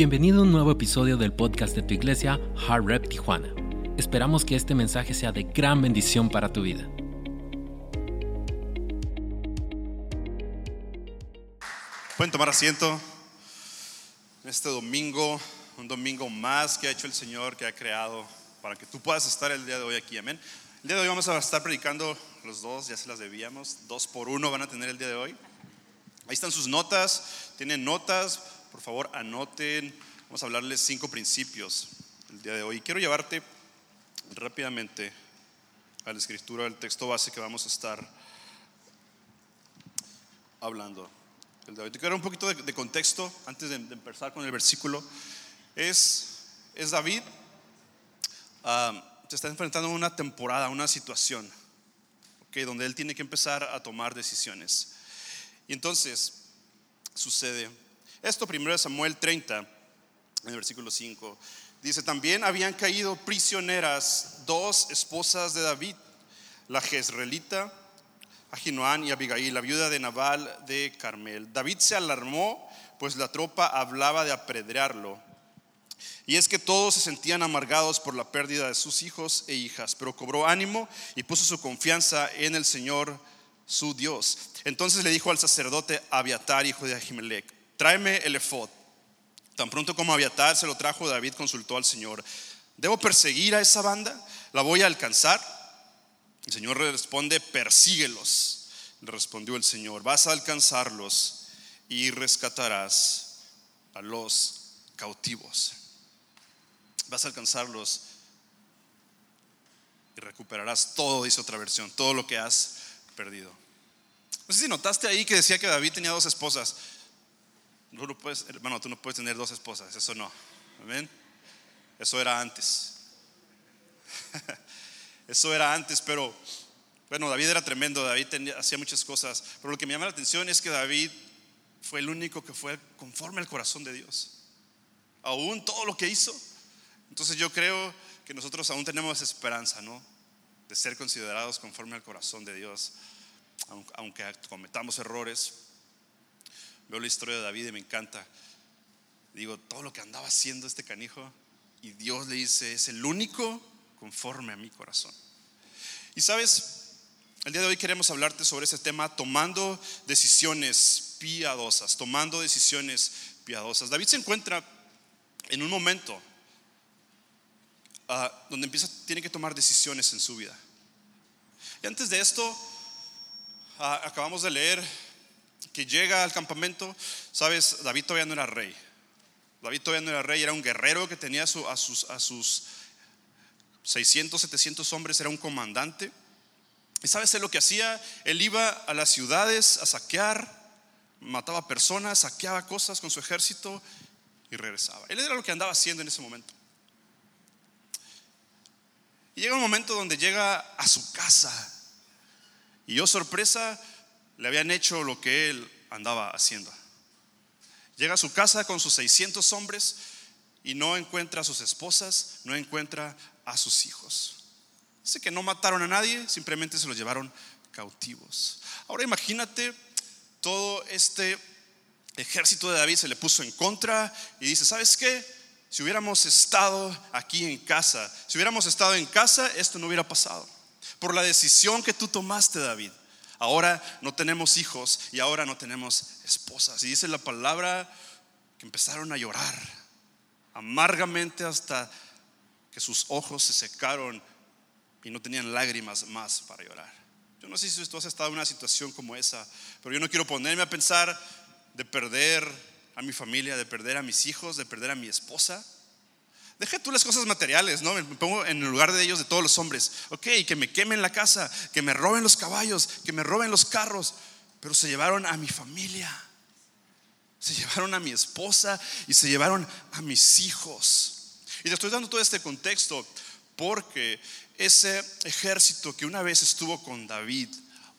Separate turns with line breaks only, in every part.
Bienvenido a un nuevo episodio del podcast de tu iglesia, Hard Rep Tijuana. Esperamos que este mensaje sea de gran bendición para tu vida.
Pueden tomar asiento en este domingo, un domingo más que ha hecho el Señor, que ha creado para que tú puedas estar el día de hoy aquí. Amén. El día de hoy vamos a estar predicando los dos, ya se las debíamos, dos por uno van a tener el día de hoy. Ahí están sus notas, tienen notas, por favor anoten, vamos a hablarles cinco principios el día de hoy. Quiero llevarte rápidamente a la escritura, al texto base que vamos a estar hablando el de hoy. Te quiero dar un poquito de, contexto antes de, empezar con el versículo. Es, es David, uh, se está enfrentando a una temporada, a una situación, okay, donde él tiene que empezar a tomar decisiones. Y entonces sucede esto primero de Samuel 30, en el versículo 5. Dice, también habían caído prisioneras dos esposas de David, la jezreelita Ahinoam y Abigail, la viuda de Nabal de Carmel. David se alarmó, pues la tropa hablaba de apedrearlo. Y es que todos se sentían amargados por la pérdida de sus hijos e hijas, pero cobró ánimo y puso su confianza en el Señor su Dios. Entonces le dijo al sacerdote Abiatar, hijo de Ahimelech, tráeme el efod. Tan pronto como Abiatar se lo trajo, David consultó al Señor, ¿debo perseguir a esa banda? ¿La voy a alcanzar? El Señor responde, persíguelos. Le respondió el Señor, vas a alcanzarlos y rescatarás a los cautivos. Vas a alcanzarlos y recuperarás todo, dice otra versión, todo lo que has perdido. No sé si notaste ahí que decía que David tenía dos esposas. No lo puedes, hermano, tú no puedes tener dos esposas, eso no. Amén. Eso era antes. eso era antes, pero bueno, David era tremendo, David hacía muchas cosas, pero lo que me llama la atención es que David fue el único que fue conforme al corazón de Dios. Aún todo lo que hizo. Entonces yo creo que nosotros aún tenemos esperanza, ¿no? De ser considerados conforme al corazón de Dios, aunque cometamos errores. Veo la historia de David y me encanta. Digo, todo lo que andaba haciendo este canijo y Dios le dice, es el único conforme a mi corazón. Y sabes, el día de hoy queremos hablarte sobre ese tema, tomando decisiones piadosas, tomando decisiones piadosas. David se encuentra en un momento ah, donde empieza, tiene que tomar decisiones en su vida. Y antes de esto, ah, acabamos de leer que llega al campamento, sabes, David todavía no era rey. David todavía no era rey, era un guerrero que tenía a, sus, a sus 600, 700 hombres, era un comandante. ¿Y sabes lo que hacía? Él iba a las ciudades a saquear, mataba personas, saqueaba cosas con su ejército y regresaba. Él era lo que andaba haciendo en ese momento. Y llega un momento donde llega a su casa. Y yo, sorpresa, le habían hecho lo que él andaba haciendo. Llega a su casa con sus 600 hombres y no encuentra a sus esposas, no encuentra a sus hijos. Dice que no mataron a nadie, simplemente se los llevaron cautivos. Ahora imagínate todo este ejército de David se le puso en contra y dice, ¿sabes qué? Si hubiéramos estado aquí en casa, si hubiéramos estado en casa, esto no hubiera pasado. Por la decisión que tú tomaste, David. Ahora no tenemos hijos y ahora no tenemos esposas. Y dice la palabra que empezaron a llorar amargamente hasta que sus ojos se secaron y no tenían lágrimas más para llorar. Yo no sé si tú has estado en una situación como esa, pero yo no quiero ponerme a pensar de perder a mi familia, de perder a mis hijos, de perder a mi esposa. Deja tú las cosas materiales, ¿no? Me pongo en el lugar de ellos, de todos los hombres. Ok, que me quemen la casa, que me roben los caballos, que me roben los carros. Pero se llevaron a mi familia. Se llevaron a mi esposa y se llevaron a mis hijos. Y te estoy dando todo este contexto porque ese ejército que una vez estuvo con David,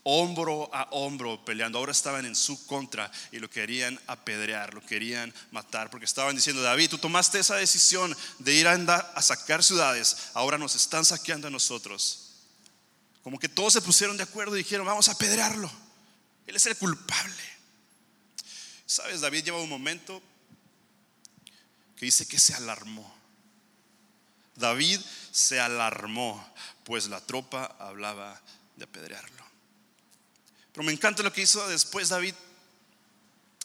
hombro a hombro peleando. Ahora estaban en su contra y lo querían apedrear, lo querían matar, porque estaban diciendo, David, tú tomaste esa decisión de ir a, a sacar ciudades, ahora nos están saqueando a nosotros. Como que todos se pusieron de acuerdo y dijeron, vamos a apedrearlo. Él es el culpable. Sabes, David lleva un momento que dice que se alarmó. David se alarmó, pues la tropa hablaba de apedrearlo. Pero me encanta lo que hizo después David.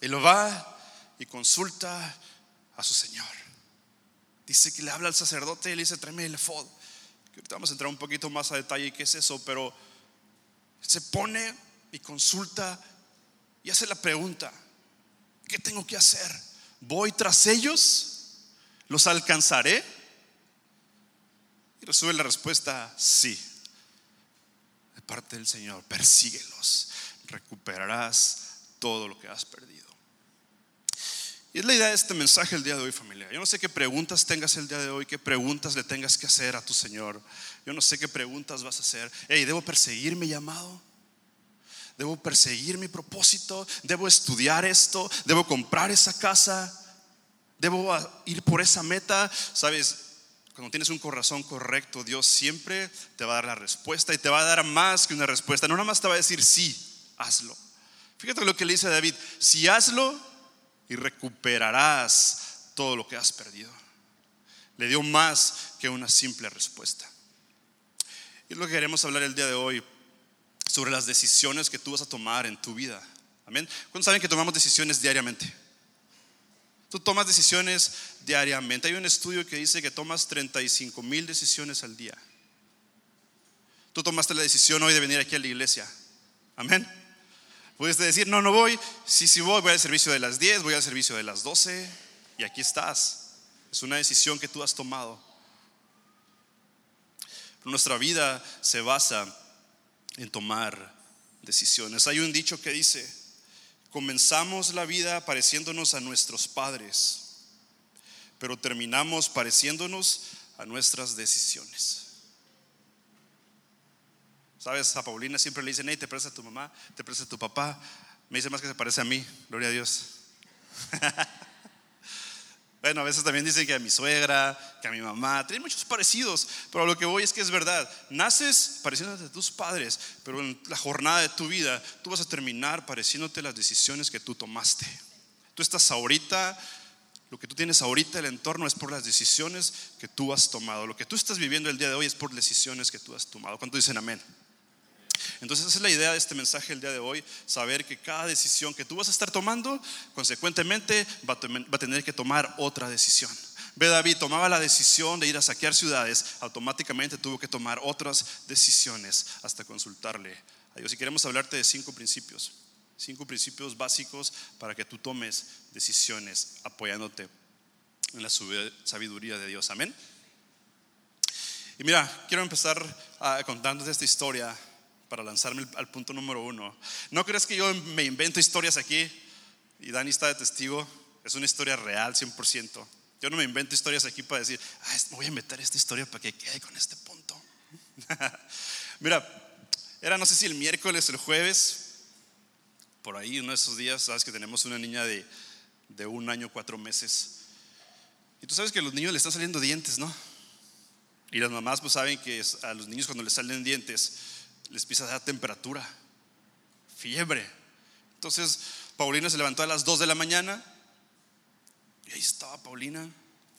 Él lo va y consulta a su Señor. Dice que le habla al sacerdote y le dice, tráeme el efod. Ahorita vamos a entrar un poquito más a detalle qué es eso, pero se pone y consulta y hace la pregunta, ¿qué tengo que hacer? ¿Voy tras ellos? ¿Los alcanzaré? Y recibe la respuesta, sí. De parte del Señor, persíguelos, recuperarás todo lo que has perdido. Y es la idea de este mensaje el día de hoy, familia. Yo no sé qué preguntas tengas el día de hoy, qué preguntas le tengas que hacer a tu Señor. Yo no sé qué preguntas vas a hacer. Hey, ¿debo perseguir mi llamado? ¿Debo perseguir mi propósito? ¿Debo estudiar esto? ¿Debo comprar esa casa? ¿Debo ir por esa meta? Sabes, cuando tienes un corazón correcto, Dios siempre te va a dar la respuesta y te va a dar más que una respuesta. No nada más te va a decir sí, hazlo. Fíjate lo que le dice David, si hazlo, y recuperarás todo lo que has perdido. Le dio más que una simple respuesta. Y es lo que queremos hablar el día de hoy sobre las decisiones que tú vas a tomar en tu vida. Amén. ¿Cuántos saben que tomamos decisiones diariamente? Tú tomas decisiones diariamente. Hay un estudio que dice que tomas 35 mil decisiones al día. Tú tomaste la decisión hoy de venir aquí a la iglesia. Amén. Puedes decir, no, no voy. Sí, sí voy, voy al servicio de las 10, voy al servicio de las 12 y aquí estás. Es una decisión que tú has tomado. nuestra vida se basa en tomar decisiones. Hay un dicho que dice, comenzamos la vida pareciéndonos a nuestros padres, pero terminamos pareciéndonos a nuestras decisiones. Sabes, a Paulina siempre le dicen, hey, te parece a tu mamá, te parece a tu papá. Me dice más que se parece a mí, gloria a Dios. bueno, a veces también dicen que a mi suegra, que a mi mamá, tienen muchos parecidos, pero lo que voy es que es verdad. Naces pareciéndote a tus padres, pero en la jornada de tu vida tú vas a terminar pareciéndote las decisiones que tú tomaste. Tú estás ahorita lo que tú tienes ahorita, el entorno, es por las decisiones que tú has tomado. Lo que tú estás viviendo el día de hoy es por decisiones que tú has tomado. ¿Cuántos dicen amén? Entonces esa es la idea de este mensaje el día de hoy, saber que cada decisión que tú vas a estar tomando, consecuentemente va a tener que tomar otra decisión. Ve David, tomaba la decisión de ir a saquear ciudades, automáticamente tuvo que tomar otras decisiones hasta consultarle a Dios. Y queremos hablarte de cinco principios, cinco principios básicos para que tú tomes decisiones apoyándote en la sabiduría de Dios. Amén. Y mira, quiero empezar ah, contándote esta historia para lanzarme al punto número uno. No crees que yo me invento historias aquí y Dani está de testigo. Es una historia real, 100%. Yo no me invento historias aquí para decir, ah, voy a inventar esta historia para que quede con este punto. Mira, era no sé si el miércoles el jueves, por ahí uno de esos días, sabes que tenemos una niña de, de un año, cuatro meses. Y tú sabes que a los niños le están saliendo dientes, ¿no? Y las mamás pues saben que a los niños cuando les salen dientes, les empieza a dar temperatura, fiebre. Entonces Paulina se levantó a las 2 de la mañana y ahí estaba Paulina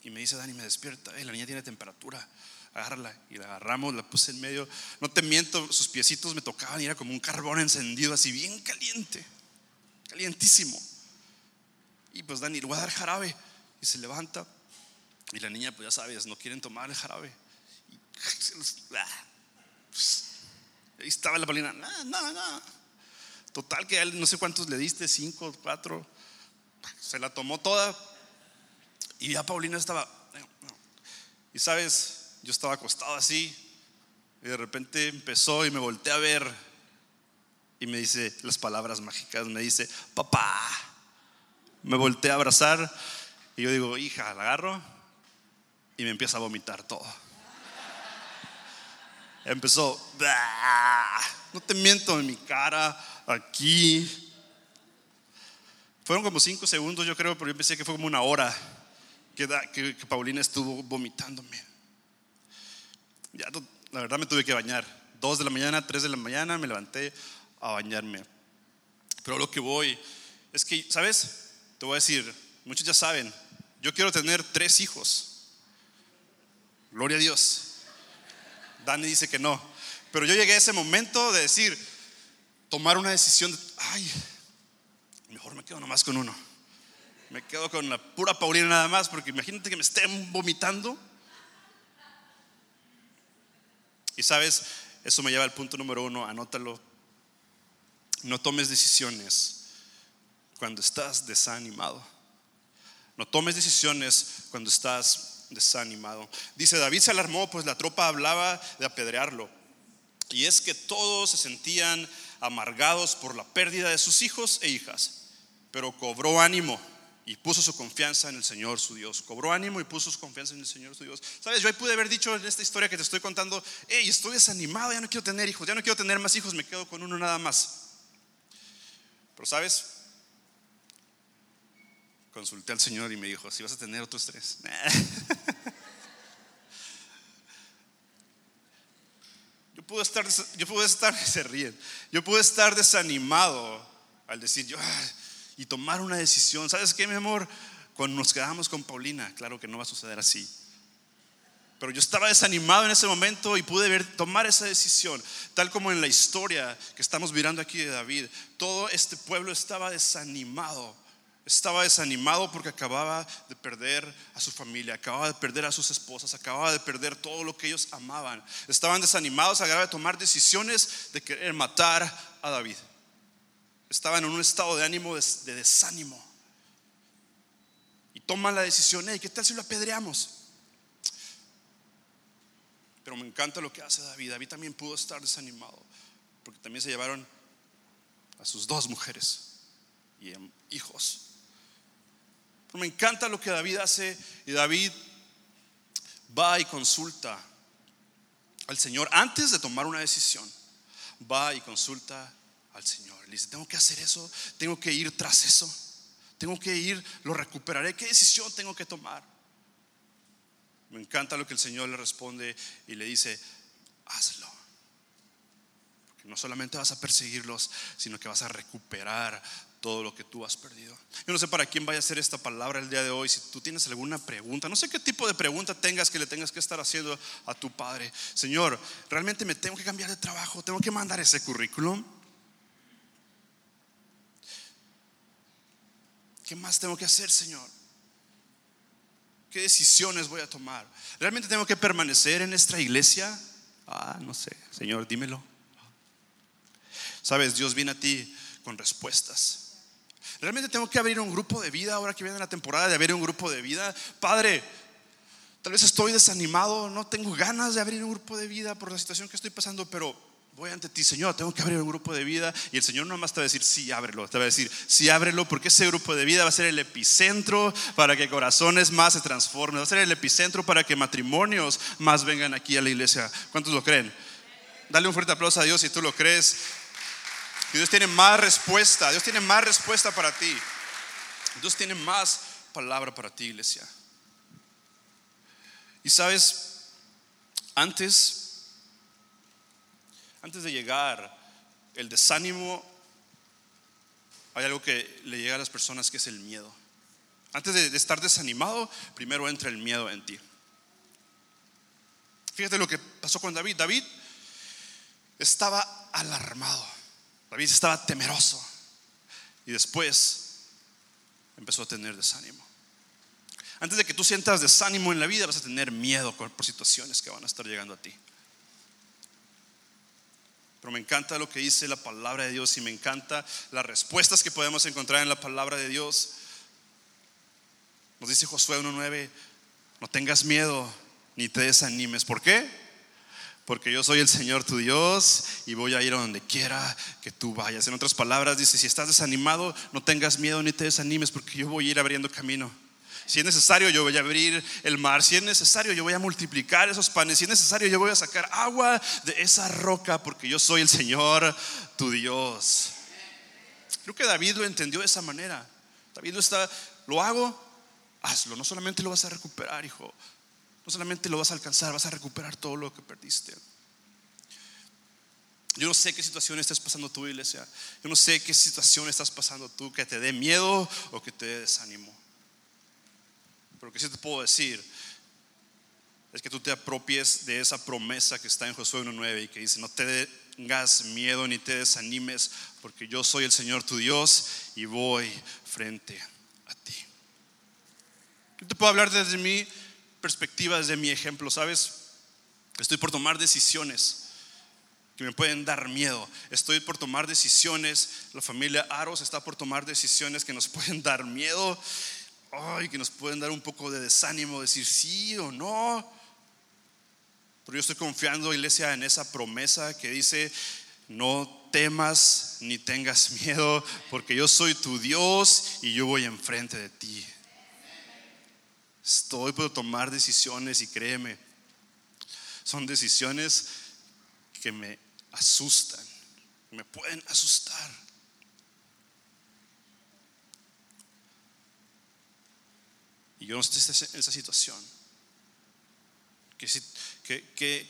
y me dice, Dani, me despierta, la niña tiene temperatura, agárrala. Y la agarramos, la puse en medio. No te miento, sus piecitos me tocaban y era como un carbón encendido, así bien caliente, calientísimo. Y pues Dani, le voy a dar jarabe. Y se levanta. Y la niña, pues ya sabes, no quieren tomar el jarabe. Y ah, Ahí estaba la Paulina, no, no, no. Total que él no sé cuántos le diste, cinco, cuatro. Se la tomó toda. Y ya Paulina estaba. Y sabes, yo estaba acostado así. Y de repente empezó y me volteé a ver. Y me dice las palabras mágicas. Me dice, papá. Me volteé a abrazar. Y yo digo, hija, la agarro. Y me empieza a vomitar todo empezó, no te miento en mi cara, aquí. Fueron como cinco segundos, yo creo, pero yo pensé que fue como una hora que, que, Paulina estuvo vomitándome. Ya, la verdad me tuve que bañar. Dos de la mañana, tres de la mañana, me levanté a bañarme. Pero lo que voy es que, ¿sabes? Te voy a decir, muchos ya saben, Yo quiero tener tres hijos. Gloria a Dios. Dani dice que no. Pero yo llegué a ese momento de decir, tomar una decisión, de, ay, mejor me quedo nomás con uno. Me quedo con la pura Paulina nada más, porque imagínate que me estén vomitando. Y sabes, eso me lleva al punto número uno, anótalo. No tomes decisiones cuando estás desanimado. No tomes decisiones cuando estás desanimado. Dice, David se alarmó, pues la tropa hablaba de apedrearlo. Y es que todos se sentían amargados por la pérdida de sus hijos e hijas, pero cobró ánimo y puso su confianza en el Señor su Dios. Cobró ánimo y puso su confianza en el Señor su Dios. Sabes, yo ahí pude haber dicho en esta historia que te estoy contando, hey, estoy desanimado, ya no quiero tener hijos, ya no quiero tener más hijos, me quedo con uno nada más. Pero sabes, consulté al Señor y me dijo, si vas a tener otros tres. Yo pude estar, yo pude estar, se ríen, yo pude estar desanimado al decir yo y tomar una decisión. ¿Sabes qué, mi amor? Cuando nos quedamos con Paulina, claro que no va a suceder así. Pero yo estaba desanimado en ese momento y pude ver, tomar esa decisión, tal como en la historia que estamos mirando aquí de David. Todo este pueblo estaba desanimado. Estaba desanimado porque acababa de perder a su familia, acababa de perder a sus esposas, acababa de perder todo lo que ellos amaban. Estaban desanimados, acababa de tomar decisiones de querer matar a David. Estaban en un estado de ánimo, de, desánimo. Y toman la decisión, ¿qué tal si lo apedreamos? Pero me encanta lo que hace David. David también pudo estar desanimado, porque también se llevaron a sus dos mujeres y hijos. Me encanta lo que David hace y David va y consulta al Señor antes de tomar una decisión. Va y consulta al Señor. Le dice, tengo que hacer eso, tengo que ir tras eso, tengo que ir, lo recuperaré. ¿Qué decisión tengo que tomar? Me encanta lo que el Señor le responde y le dice, hazlo. Porque no solamente vas a perseguirlos, sino que vas a recuperar todo lo que tú has perdido. Yo no sé para quién vaya a ser esta palabra el día de hoy. Si tú tienes alguna pregunta, no sé qué tipo de pregunta tengas que le tengas que estar haciendo a tu padre. Señor, realmente me tengo que cambiar de trabajo, tengo que mandar ese currículum. ¿Qué más tengo que hacer, Señor? ¿Qué decisiones voy a tomar? ¿Realmente tengo que permanecer en nuestra iglesia? Ah, no sé, Señor, dímelo. Sabes, Dios viene a ti con respuestas. ¿Realmente tengo que abrir un grupo de vida ahora que viene la temporada de abrir un grupo de vida? Padre, tal vez estoy desanimado, no tengo ganas de abrir un grupo de vida por la situación que estoy pasando, pero voy ante ti, Señor, tengo que abrir un grupo de vida. Y el Señor no más te va a decir, sí, ábrelo. Te va a decir, sí, ábrelo, porque ese grupo de vida va a ser el epicentro para que corazones más se transformen. Va a ser el epicentro para que matrimonios más vengan aquí a la iglesia. ¿Cuántos lo creen? Dale un fuerte aplauso a Dios si tú lo crees. Y Dios tiene más respuesta. Dios tiene más respuesta para ti. Dios tiene más palabra para ti, iglesia. Y sabes, antes antes de llegar el desánimo, hay algo que le llega a las personas que es el miedo. Antes de, estar desanimado, primero entra el miedo en ti. Fíjate lo que pasó con David. David estaba alarmado. David estaba temeroso. Y después empezó a tener desánimo. Antes de que tú sientas desánimo en la vida, vas a tener miedo por situaciones que van a estar llegando a ti. Pero me encanta lo que dice la palabra de Dios y me encanta las respuestas que podemos encontrar en la palabra de Dios. Nos dice Josué 1.9, no tengas miedo ni te desanimes. ¿Por qué? Porque yo soy el Señor tu Dios y voy a ir a donde quiera que tú vayas. En otras palabras dice, si estás desanimado, no tengas miedo ni te desanimes porque yo voy a ir abriendo camino. Si es necesario, yo voy a abrir el mar. Si es necesario, yo voy a multiplicar esos panes. Si es necesario, yo voy a sacar agua de esa roca porque yo soy el Señor, tu Dios. Creo que David lo entendió de esa manera. David lo está, lo hago, hazlo. No solamente lo vas a recuperar, hijo. No solamente lo vas a alcanzar, vas a recuperar todo lo que perdiste. Yo no sé qué situación estás pasando tú, iglesia. Yo no sé qué situación estás pasando tú que te dé miedo o que te dé desánimo. Pero que sí te puedo decir es que tú te apropies de esa promesa que está en Josué 1.9 y que dice, no te tengas miedo ni te desanimes, porque yo soy el Señor tu Dios y voy frente a ti. Yo te puedo hablar desde mi perspectiva, desde mi ejemplo, ¿sabes? Estoy por tomar decisiones que me pueden dar miedo. Estoy por tomar decisiones, la familia Aros está por tomar decisiones que nos pueden dar miedo, ay, que nos pueden dar un poco de desánimo, decir sí o no. Pero yo estoy confiando, iglesia, en esa promesa que dice, no temas ni tengas miedo, porque yo soy tu Dios y yo voy enfrente de ti. Estoy por tomar decisiones y créeme, son decisiones que me asustan, me pueden asustar. Y yo no estoy en esa situación. ¿Qué,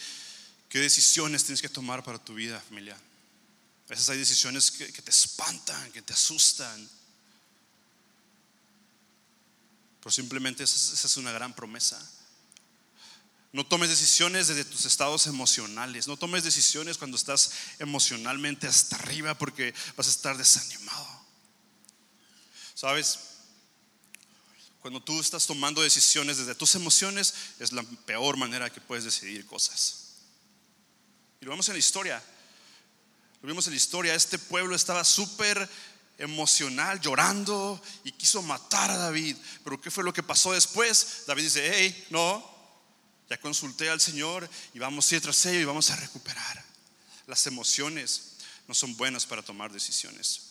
decisiones tienes que tomar para tu vida, familia? A veces hay decisiones que, te espantan, que te asustan. Pero simplemente esa es una gran promesa. No tomes decisiones desde tus estados emocionales. No tomes decisiones cuando estás emocionalmente hasta arriba porque vas a estar desanimado. ¿Sabes? Cuando tú estás tomando decisiones desde tus emociones es la peor manera que puedes decidir cosas. Y lo vemos en la historia. Lo vimos en la historia. Este pueblo estaba súper emocional, llorando y quiso matar a David. Pero ¿qué fue lo que pasó después? David dice, hey, no, ya consulté al Señor y vamos a ir tras ello y vamos a recuperar. Las emociones no son buenas para tomar decisiones.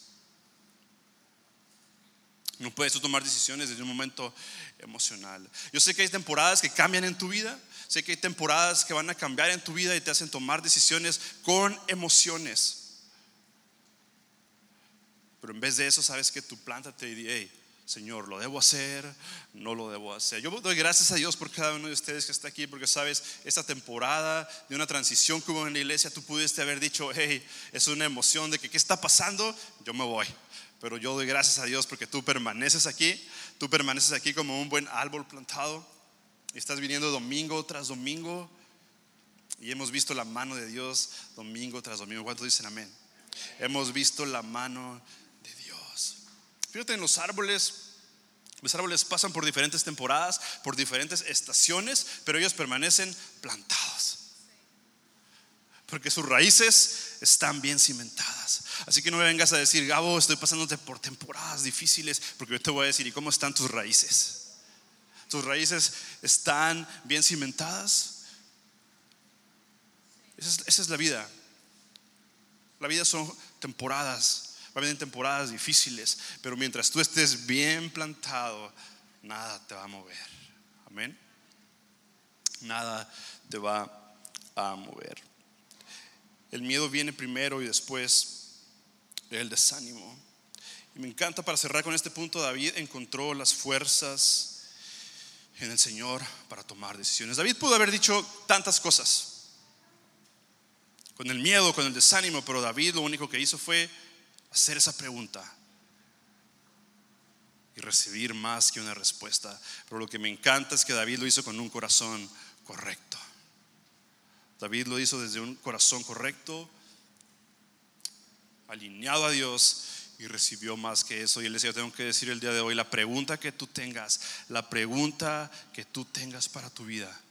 No puedes tomar decisiones desde un momento emocional. Yo sé que hay temporadas que cambian en tu vida. Sé que hay temporadas que van a cambiar en tu vida y te hacen tomar decisiones con emociones. Pero en vez de eso, sabes que tu planta te dice, Señor, ¿lo debo hacer? ¿No lo debo hacer? Yo doy gracias a Dios por cada uno de ustedes que está aquí, porque sabes, esta temporada de una transición que hubo en la iglesia, tú pudiste haber dicho, hey, es una emoción de que, ¿qué está pasando? Yo me voy. Pero yo doy gracias a Dios porque tú permaneces aquí, tú permaneces aquí como un buen árbol plantado, y estás viniendo domingo tras domingo, y hemos visto la mano de Dios domingo tras domingo. ¿Cuántos dicen amén? Hemos visto la mano Fíjate en los árboles. Los árboles pasan por diferentes temporadas, por diferentes estaciones, pero ellos permanecen plantados. Porque sus raíces están bien cimentadas. Así que no me vengas a decir, Gabo, estoy pasándote por temporadas difíciles, porque yo te voy a decir, ¿y cómo están tus raíces? ¿Tus raíces están bien cimentadas? Esa es, esa es la vida. La vida son temporadas va a haber temporadas difíciles, pero mientras tú estés bien plantado, nada te va a mover. Amén. Nada te va a mover. El miedo viene primero y después el desánimo. Y me encanta para cerrar con este punto, David encontró las fuerzas en el Señor para tomar decisiones. David pudo haber dicho tantas cosas, con el miedo, con el desánimo, pero David lo único que hizo fue hacer esa pregunta y recibir más que una respuesta. Pero lo que me encanta es que David lo hizo con un corazón correcto. David lo hizo desde un corazón correcto, alineado a Dios y recibió más que eso. Y les yo tengo que decir el día de hoy, la pregunta que tú tengas, la pregunta que tú tengas para tu vida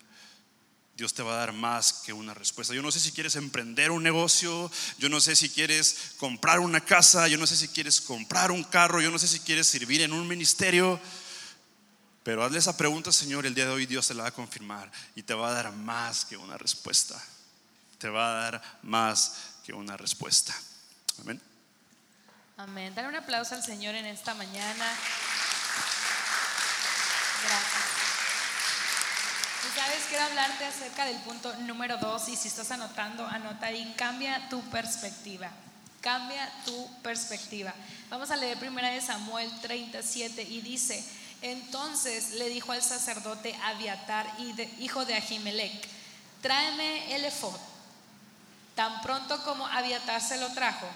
Dios te va a dar más que una respuesta. Yo no sé si quieres emprender un negocio, yo no sé si quieres comprar una casa, yo no sé si quieres comprar un carro, yo no sé si quieres servir en un ministerio, pero hazle esa pregunta, Señor, el día de hoy Dios te la va a confirmar y te va a dar más que una respuesta. Te va a dar más que una respuesta. Amén.
Amén. Dar un aplauso al Señor en esta mañana. Gracias. Sabes, quiero hablarte acerca del punto número dos y si estás anotando, anota ahí, cambia tu perspectiva. Cambia tu perspectiva. Vamos a leer primera de Samuel 37 y dice, entonces le dijo al sacerdote Abiatar, hijo de Ahimelech, tráeme el efod. Tan pronto como Abiatar se lo trajo,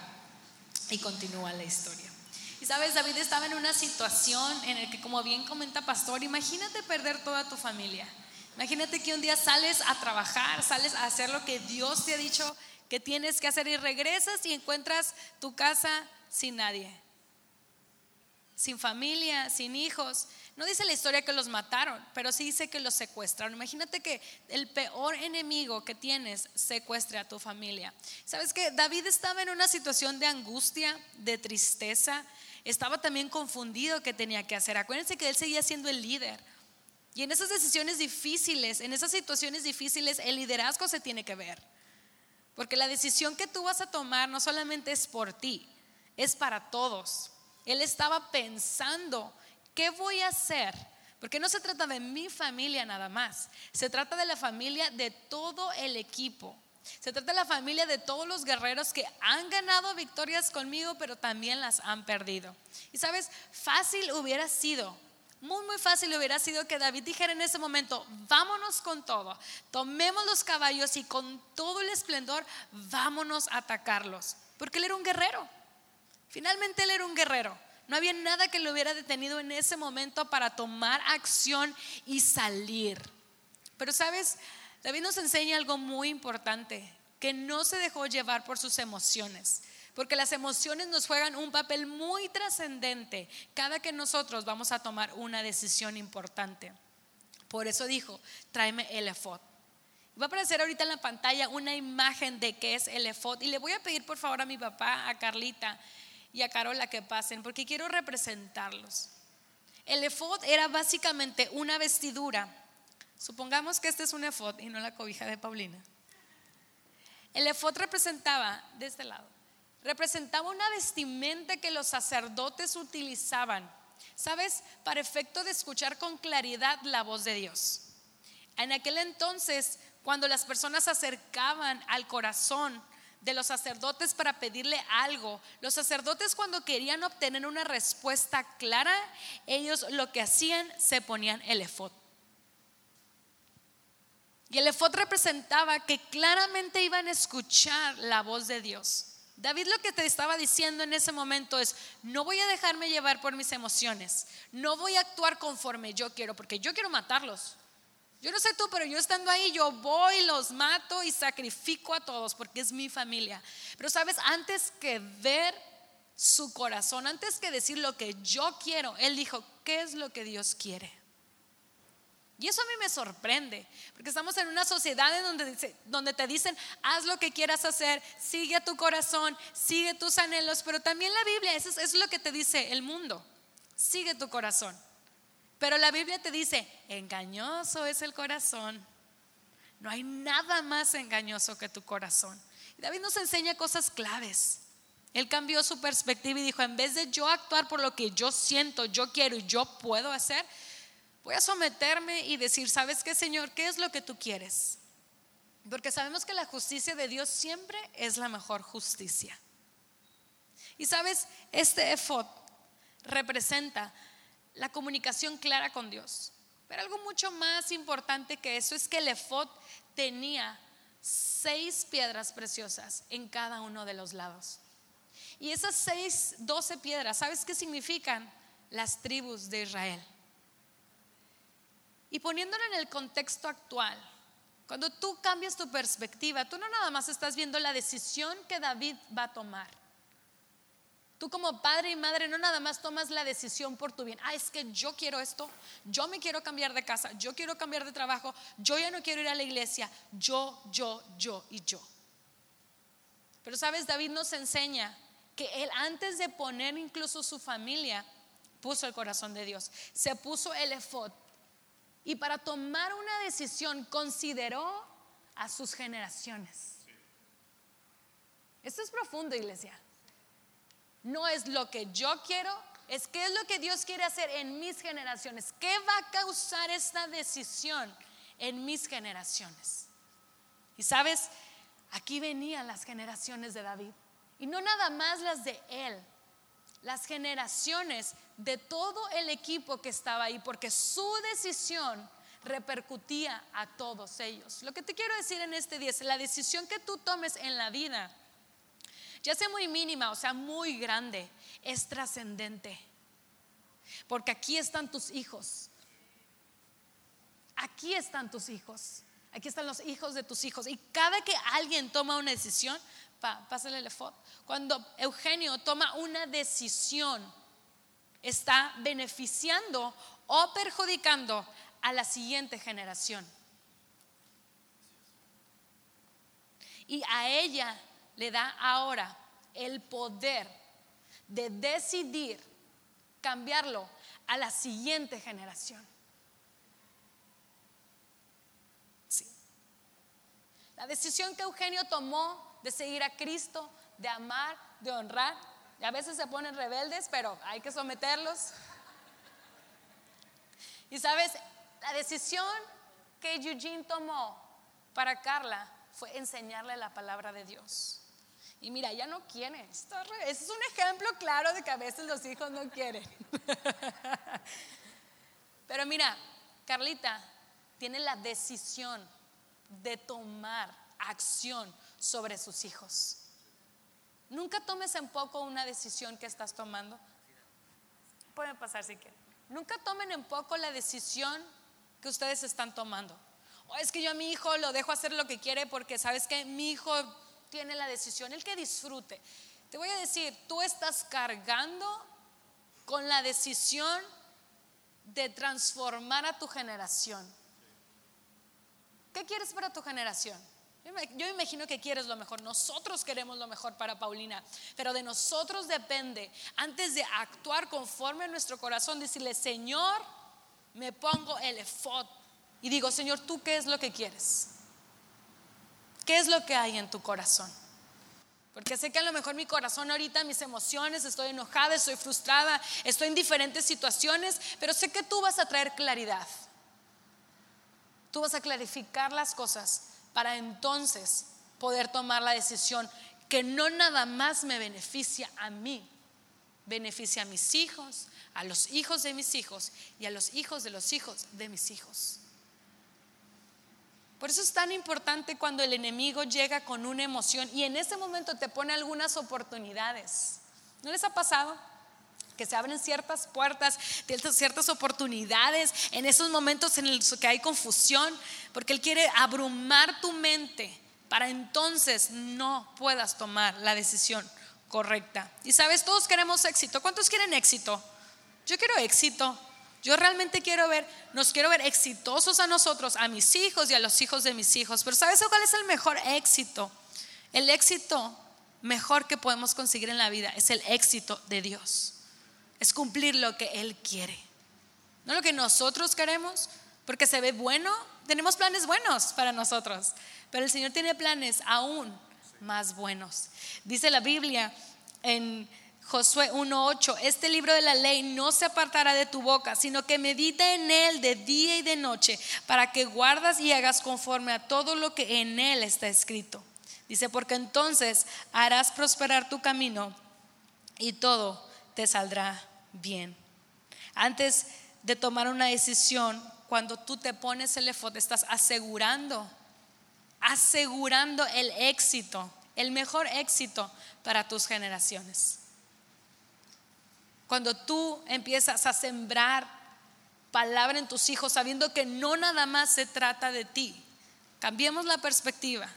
y continúa la historia. Y sabes, David estaba en una situación en la que, como bien comenta Pastor, imagínate perder toda tu familia. Imagínate que un día sales a trabajar, sales a hacer lo que Dios te ha dicho que tienes que hacer y regresas y encuentras tu casa sin nadie, sin familia, sin hijos. No dice la historia que los mataron, pero sí dice que los secuestraron. Imagínate que el peor enemigo que tienes secuestre a tu familia. ¿Sabes que David estaba en una situación de angustia, de tristeza, estaba también confundido qué tenía que hacer. Acuérdense que él seguía siendo el líder. Y en esas decisiones difíciles, en esas situaciones difíciles, el liderazgo se tiene que ver. Porque la decisión que tú vas a tomar no solamente es por ti, es para todos. Él estaba pensando, ¿qué voy a hacer? Porque no se trata de mi familia nada más, se trata de la familia de todo el equipo. Se trata de la familia de todos los guerreros que han ganado victorias conmigo, pero también las han perdido. Y sabes, fácil hubiera sido muy, muy fácil hubiera sido que David dijera en ese momento, vámonos con todo, tomemos los caballos y con todo el esplendor, vámonos a atacarlos. Porque él era un guerrero. Finalmente él era un guerrero. No había nada que lo hubiera detenido en ese momento para tomar acción y salir. Pero sabes, David nos enseña algo muy importante, que no se dejó llevar por sus emociones. Porque las emociones nos juegan un papel muy trascendente cada que nosotros vamos a tomar una decisión importante. Por eso dijo, tráeme el efod. Va a aparecer ahorita en la pantalla una imagen de qué es el efod. Y le voy a pedir por favor a mi papá, a Carlita y a Carola que pasen, porque quiero representarlos. El efod era básicamente una vestidura. Supongamos que este es un efod y no la cobija de Paulina. El efod representaba de este lado representaba una vestimenta que los sacerdotes utilizaban, ¿sabes? Para efecto de escuchar con claridad la voz de Dios. En aquel entonces, cuando las personas se acercaban al corazón de los sacerdotes para pedirle algo, los sacerdotes cuando querían obtener una respuesta clara, ellos lo que hacían se ponían el efod. Y el efod representaba que claramente iban a escuchar la voz de Dios. David lo que te estaba diciendo en ese momento es, no voy a dejarme llevar por mis emociones, no voy a actuar conforme yo quiero, porque yo quiero matarlos. Yo no sé tú, pero yo estando ahí, yo voy, los mato y sacrifico a todos, porque es mi familia. Pero sabes, antes que ver su corazón, antes que decir lo que yo quiero, él dijo, ¿qué es lo que Dios quiere? Y eso a mí me sorprende, porque estamos en una sociedad en donde, donde te dicen, haz lo que quieras hacer, sigue a tu corazón, sigue tus anhelos, pero también la Biblia, eso es lo que te dice el mundo, sigue tu corazón. Pero la Biblia te dice, engañoso es el corazón. No hay nada más engañoso que tu corazón. David nos enseña cosas claves. Él cambió su perspectiva y dijo, en vez de yo actuar por lo que yo siento, yo quiero y yo puedo hacer, Voy a someterme y decir, ¿sabes qué, Señor? ¿Qué es lo que tú quieres? Porque sabemos que la justicia de Dios siempre es la mejor justicia. Y sabes, este efod representa la comunicación clara con Dios. Pero algo mucho más importante que eso es que el efod tenía seis piedras preciosas en cada uno de los lados. Y esas seis, doce piedras, ¿sabes qué significan? Las tribus de Israel. Y poniéndolo en el contexto actual, cuando tú cambias tu perspectiva, tú no nada más estás viendo la decisión que David va a tomar. Tú como padre y madre no nada más tomas la decisión por tu bien. Ah, es que yo quiero esto, yo me quiero cambiar de casa, yo quiero cambiar de trabajo, yo ya no quiero ir a la iglesia, yo, yo, yo y yo. Pero sabes, David nos enseña que él antes de poner incluso su familia, puso el corazón de Dios, se puso el efod, y para tomar una decisión consideró a sus generaciones. Esto es profundo, iglesia. No es lo que yo quiero, es qué es lo que Dios quiere hacer en mis generaciones. ¿Qué va a causar esta decisión en mis generaciones? Y sabes, aquí venían las generaciones de David. Y no nada más las de él, las generaciones de todo el equipo que estaba ahí, porque su decisión repercutía a todos ellos. Lo que te quiero decir en este día es, la decisión que tú tomes en la vida ya sea muy mínima o sea muy grande, es trascendente. Porque aquí están tus hijos. Aquí están tus hijos. Aquí están los hijos de tus hijos. Y cada que alguien toma una decisión, pásale el foto. Cuando Eugenio toma una decisión, está beneficiando o perjudicando a la siguiente generación. Y a ella le da ahora el poder de decidir cambiarlo a la siguiente generación. La decisión que Eugenio tomó de seguir a Cristo, de amar, de honrar, y a veces se ponen rebeldes, pero hay que someterlos. Y sabes, la decisión que Eugene tomó para Carla fue enseñarle la palabra de Dios. Y mira, ya no quiere. Ese es un ejemplo claro de que a veces los hijos no quieren. Pero mira, Carlita tiene la decisión de tomar acción sobre sus hijos. Nunca tomes en poco una decisión que estás tomando. Pueden pasar si quieren. Nunca tomen en poco la decisión que ustedes están tomando. O es que yo a mi hijo lo dejo hacer lo que quiere porque sabes que mi hijo tiene la decisión, el que disfrute. Te voy a decir, tú estás cargando con la decisión de transformar a tu generación. ¿Qué quieres para tu generación? Yo imagino que quieres lo mejor. Nosotros queremos lo mejor para Paulina, pero de nosotros depende, antes de actuar conforme a nuestro corazón, decirle, Señor, me pongo el efod y digo, Señor, ¿tú qué es lo que quieres? ¿Qué es lo que hay en tu corazón? Porque sé que a lo mejor mi corazón ahorita, mis emociones, estoy enojada, estoy frustrada, estoy en diferentes situaciones, pero sé que tú vas a traer claridad. Tú vas a clarificar las cosas para entonces poder tomar la decisión que no nada más me beneficia a mí, beneficia a mis hijos, a los hijos de mis hijos y a los hijos de los hijos de mis hijos. Por eso es tan importante cuando el enemigo llega con una emoción y en ese momento te pone algunas oportunidades. ¿No les ha pasado? Que se abren ciertas puertas, ciertas oportunidades en esos momentos en los que hay confusión, porque Él quiere abrumar tu mente para entonces no puedas tomar la decisión correcta. Y sabes, todos queremos éxito. ¿Cuántos quieren éxito? Yo quiero éxito. Yo realmente quiero ver, nos quiero ver exitosos a nosotros, a mis hijos y a los hijos de mis hijos. Pero ¿sabes cuál es el mejor éxito? El éxito mejor que podemos conseguir en la vida es el éxito de Dios. Es cumplir lo que Él quiere. No lo que nosotros queremos, porque se ve bueno. Tenemos planes buenos para nosotros, pero el Señor tiene planes aún más buenos. Dice la Biblia en Josué 1.8, este libro de la ley no se apartará de tu boca, sino que medita en él de día y de noche, para que guardas y hagas conforme a todo lo que en él está escrito. Dice, porque entonces harás prosperar tu camino y todo te saldrá bien. Antes de tomar una decisión, cuando tú te pones el efod, estás asegurando, asegurando el éxito, el mejor éxito para tus generaciones. Cuando tú empiezas a sembrar palabra en tus hijos sabiendo que no nada más se trata de ti. Cambiemos la perspectiva.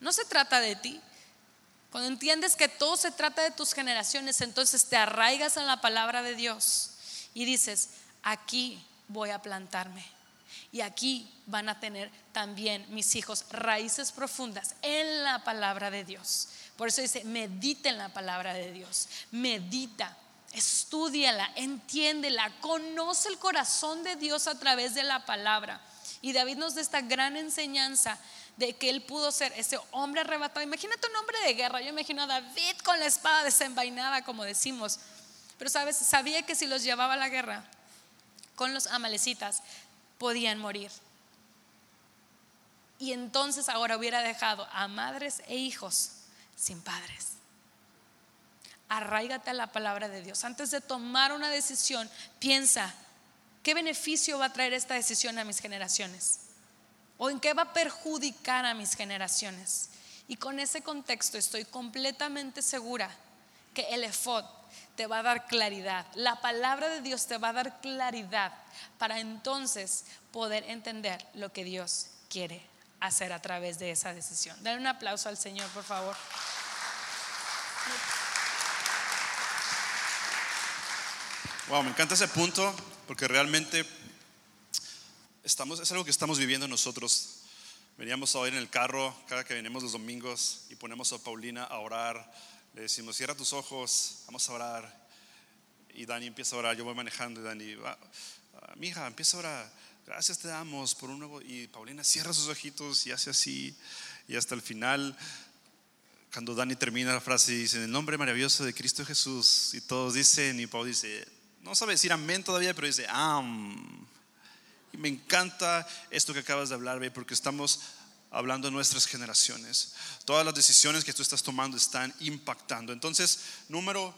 No se trata de ti. Cuando entiendes que todo se trata de tus generaciones, entonces te arraigas en la palabra de Dios y dices, aquí voy a plantarme. Y aquí van a tener también mis hijos raíces profundas en la palabra de Dios. Por eso dice, medita en la palabra de Dios. Medita. Estudiala, entiéndela, conoce el corazón de Dios a través de la palabra. Y David nos da esta gran enseñanza de que él pudo ser ese hombre arrebatado. Imagínate un hombre de guerra. Yo imagino a David con la espada desenvainada, como decimos. Pero sabes, sabía que si los llevaba a la guerra con los amalecitas, podían morir. Y entonces ahora hubiera dejado a madres e hijos sin padres arraigate a la palabra de Dios. Antes de tomar una decisión, piensa, ¿qué beneficio va a traer esta decisión a mis generaciones? ¿O en qué va a perjudicar a mis generaciones? Y con ese contexto estoy completamente segura que el efod te va a dar claridad. La palabra de Dios te va a dar claridad para entonces poder entender lo que Dios quiere hacer a través de esa decisión. Dale un aplauso al Señor, por favor.
Wow, me encanta ese punto porque realmente es algo que estamos viviendo nosotros. Veníamos hoy en el carro, cada que venimos los domingos y ponemos a Paulina a orar, le decimos, cierra tus ojos, vamos a orar. Y Dani empieza a orar, yo voy manejando y Dani, ah, mi hija, empieza a orar, gracias te damos por un nuevo... Y Paulina cierra sus ojitos y hace así, y hasta el final, cuando Dani termina la frase, dice, en el nombre maravilloso de Cristo Jesús, y todos dicen, y Paul dice, no sabe decir amén todavía, pero dice, am. Y me encanta esto que acabas de hablar, porque estamos hablando de nuestras generaciones. Todas las decisiones que tú estás tomando están impactando. Entonces, número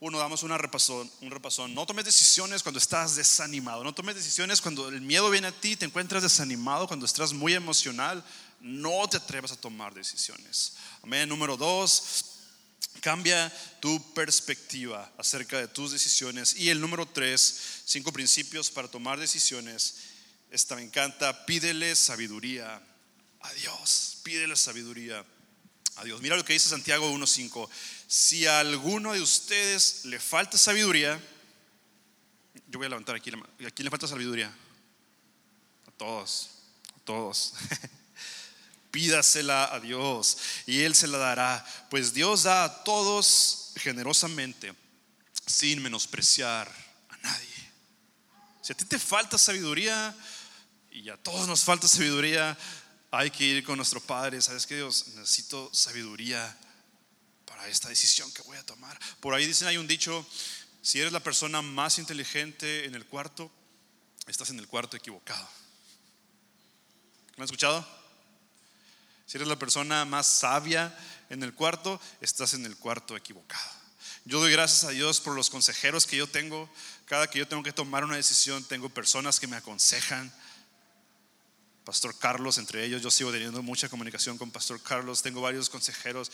uno, damos una repasón, un repasón. No tomes decisiones cuando estás desanimado. No tomes decisiones cuando el miedo viene a ti, te encuentras desanimado, cuando estás muy emocional. No te atrevas a tomar decisiones. Número dos, cambia tu perspectiva acerca de tus decisiones. Y el número tres, cinco principios para tomar decisiones. Esta me encanta. Pídele sabiduría a Dios. Pídele sabiduría a Dios. Mira lo que dice Santiago 1.5. Si a alguno de ustedes le falta sabiduría, yo voy a levantar aquí. ¿A quién le falta sabiduría? A todos, a todos. Pídasela a Dios y Él se la dará, pues Dios da a todos generosamente, sin menospreciar a nadie. Si a ti te falta sabiduría, y a todos nos falta sabiduría, hay que ir con nuestro Padre. ¿Sabes que Dios? Necesito sabiduría para esta decisión que voy a tomar. Por ahí dicen, hay un dicho, si eres la persona más inteligente en el cuarto, estás en el cuarto equivocado. ¿Lo han escuchado? Si eres la persona más sabia en el cuarto, estás en el cuarto equivocado. Yo doy gracias a Dios por los consejeros que yo tengo. Cada que yo tengo que tomar una decisión, tengo personas que me aconsejan Pastor Carlos, entre ellos, yo sigo teniendo mucha comunicación con Pastor Carlos, tengo varios consejeros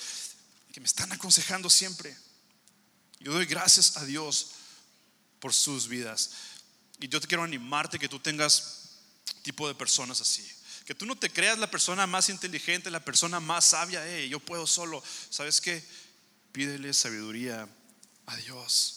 que me están aconsejando siempre. Yo doy gracias a Dios por sus vidas. Y yo te quiero animarte que tú tengas tipo de personas así. Que tú no te creas la persona más inteligente, la persona más sabia. yo puedo solo. ¿Sabes qué? Pídele sabiduría a Dios.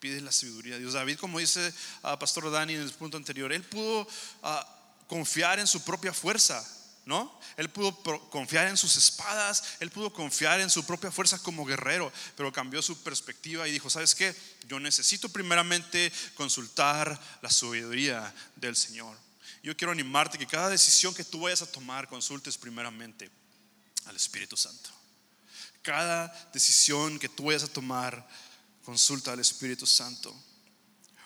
Pídele la sabiduría a Dios. David, como dice a Pastor Dani en el punto anterior, él pudo ah, confiar en su propia fuerza, ¿no? Él pudo confiar en sus espadas, él pudo confiar en su propia fuerza como guerrero, pero cambió su perspectiva y dijo, ¿sabes qué? Yo necesito primeramente consultar la sabiduría del Señor. Yo quiero animarte que cada decisión que tú vayas a tomar, consultes primeramente al Espíritu Santo. Cada decisión que tú vayas a tomar, consulta al Espíritu Santo.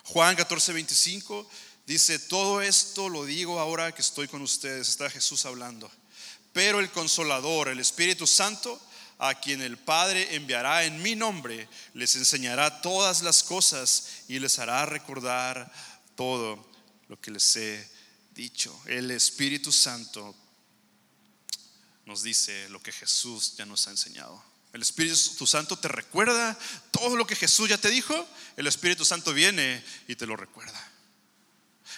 Juan 14, 25 Dice, todo esto lo digo ahora que estoy con ustedes, está Jesús hablando. Pero el consolador, el Espíritu Santo, a quien el Padre enviará en mi nombre, les enseñará todas las cosas y les hará recordar todo lo que les he dicho. El Espíritu Santo nos dice lo que Jesús ya nos ha enseñado. El Espíritu Santo te recuerda todo lo que Jesús ya te dijo. El Espíritu Santo viene y te lo recuerda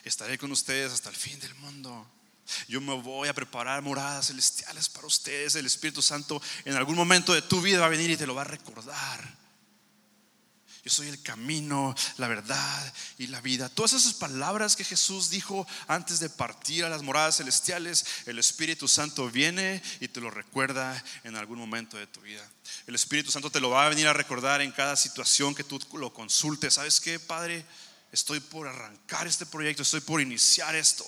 estaré con ustedes hasta el fin del mundo. Yo me voy a preparar moradas celestiales para ustedes. El Espíritu Santo en algún momento de tu vida va a venir y te lo va a recordar. Yo soy el camino, la verdad y la vida. Todas esas palabras que Jesús dijo antes de partir a las moradas celestiales, el Espíritu Santo viene y te lo recuerda en algún momento de tu vida. El Espíritu Santo te lo va a venir a recordar en cada situación que tú lo consultes. ¿Sabes qué, Padre? Estoy por arrancar este proyecto, estoy por iniciar esto.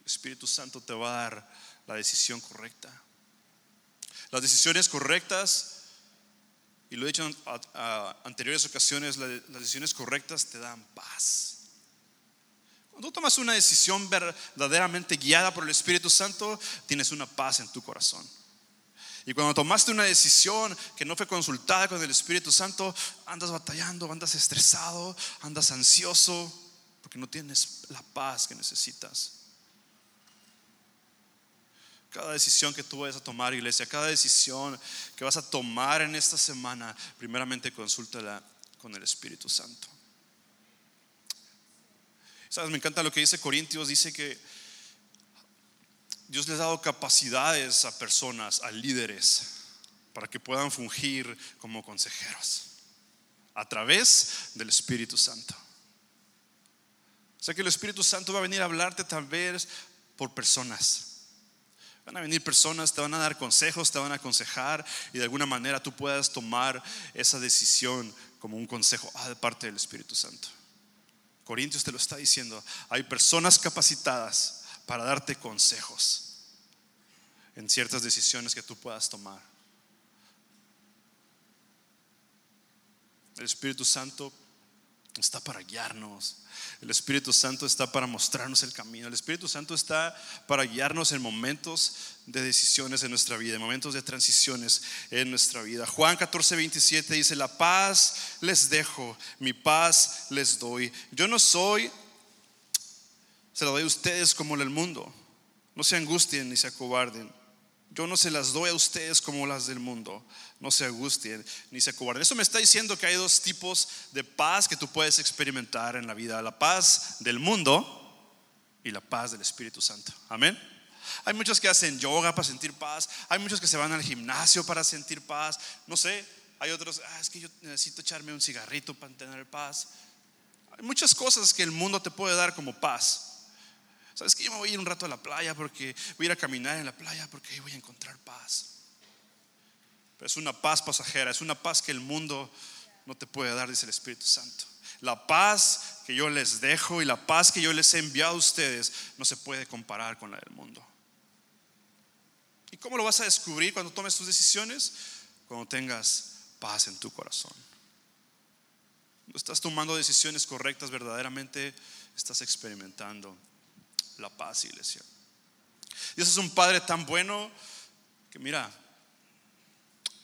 El Espíritu Santo te va a dar la decisión correcta. Las decisiones correctas, y lo he dicho en anteriores ocasiones, las decisiones correctas te dan paz. Cuando tomas una decisión verdaderamente guiada por el Espíritu Santo, tienes una paz en tu corazón. Y cuando tomaste una decisión que no fue consultada con el Espíritu Santo, andas batallando, andas estresado, andas ansioso, porque no tienes la paz que necesitas. Cada decisión que tú vayas a tomar, iglesia, cada decisión que vas a tomar en esta semana, primeramente consúltala con el Espíritu Santo. ¿Sabes? Me encanta lo que dice Corintios, dice que Dios les ha dado capacidades a personas, a líderes, para que puedan fungir como consejeros a través del Espíritu Santo. O sea que el Espíritu Santo va a venir a hablarte tal vez por personas. Van a venir personas, te van a dar consejos, te van a aconsejar y de alguna manera tú puedas tomar esa decisión como un consejo ah, de parte del Espíritu Santo. Corintios te lo está diciendo. Hay personas capacitadas para darte consejos en ciertas decisiones que tú puedas tomar. El Espíritu Santo está para guiarnos. El Espíritu Santo está para mostrarnos el camino. El Espíritu Santo está para guiarnos en momentos de decisiones en nuestra vida, en momentos de transiciones en nuestra vida. Juan 14, 27 dice, la paz les dejo, mi paz les doy. Yo no soy, se la doy a ustedes como el mundo. No se angustien ni se acobarden. Yo no se las doy a ustedes como las del mundo. No se angustien ni se acobarden. Eso me está diciendo que hay dos tipos de paz que tú puedes experimentar en la vida. La paz del mundo y la paz del Espíritu Santo. Amén. Hay muchos que hacen yoga para sentir paz. Hay muchos que se van al gimnasio para sentir paz. No sé. Hay otros, ah, es que yo necesito echarme un cigarrito para tener paz. Hay muchas cosas que el mundo te puede dar como paz. ¿Sabes que Yo me voy a ir un rato a la playa porque voy a ir a caminar en la playa porque ahí voy a encontrar paz. Pero es una paz pasajera, es una paz que el mundo no te puede dar, dice el Espíritu Santo. La paz que yo les dejo y la paz que yo les he enviado a ustedes no se puede comparar con la del mundo. ¿Y cómo lo vas a descubrir cuando tomes tus decisiones? Cuando tengas paz en tu corazón. Cuando estás tomando decisiones correctas, verdaderamente estás experimentando la paz, iglesia. Dios es un Padre tan bueno que mira,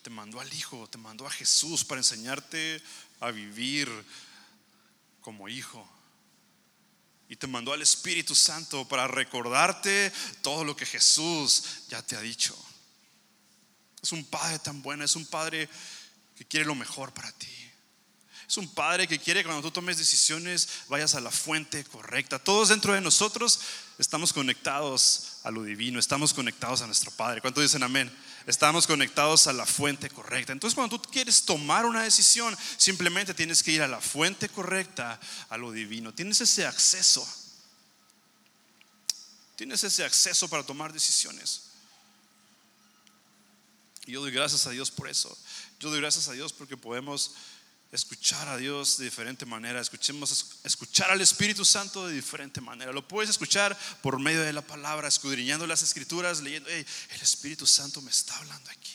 te mandó al Hijo, te mandó a Jesús para enseñarte a vivir como hijo. Y te mandó al Espíritu Santo para recordarte todo lo que Jesús ya te ha dicho. Es un Padre tan bueno, es un Padre que quiere lo mejor para ti. Es un padre que quiere que cuando tú tomes decisiones vayas a la fuente correcta. Todos dentro de nosotros estamos conectados a lo divino, estamos conectados a nuestro Padre. ¿Cuántos dicen amén? Estamos conectados a la fuente correcta. Entonces cuando tú quieres tomar una decisión, simplemente tienes que ir a la fuente correcta, a lo divino. Tienes ese acceso. Tienes ese acceso para tomar decisiones. Y yo doy gracias a Dios por eso. Yo doy gracias a Dios porque podemos escuchar a Dios de diferente manera, escuchemos escuchar al Espíritu Santo de diferente manera. Lo puedes escuchar por medio de la palabra, escudriñando las escrituras, leyendo, el Espíritu Santo me está hablando aquí.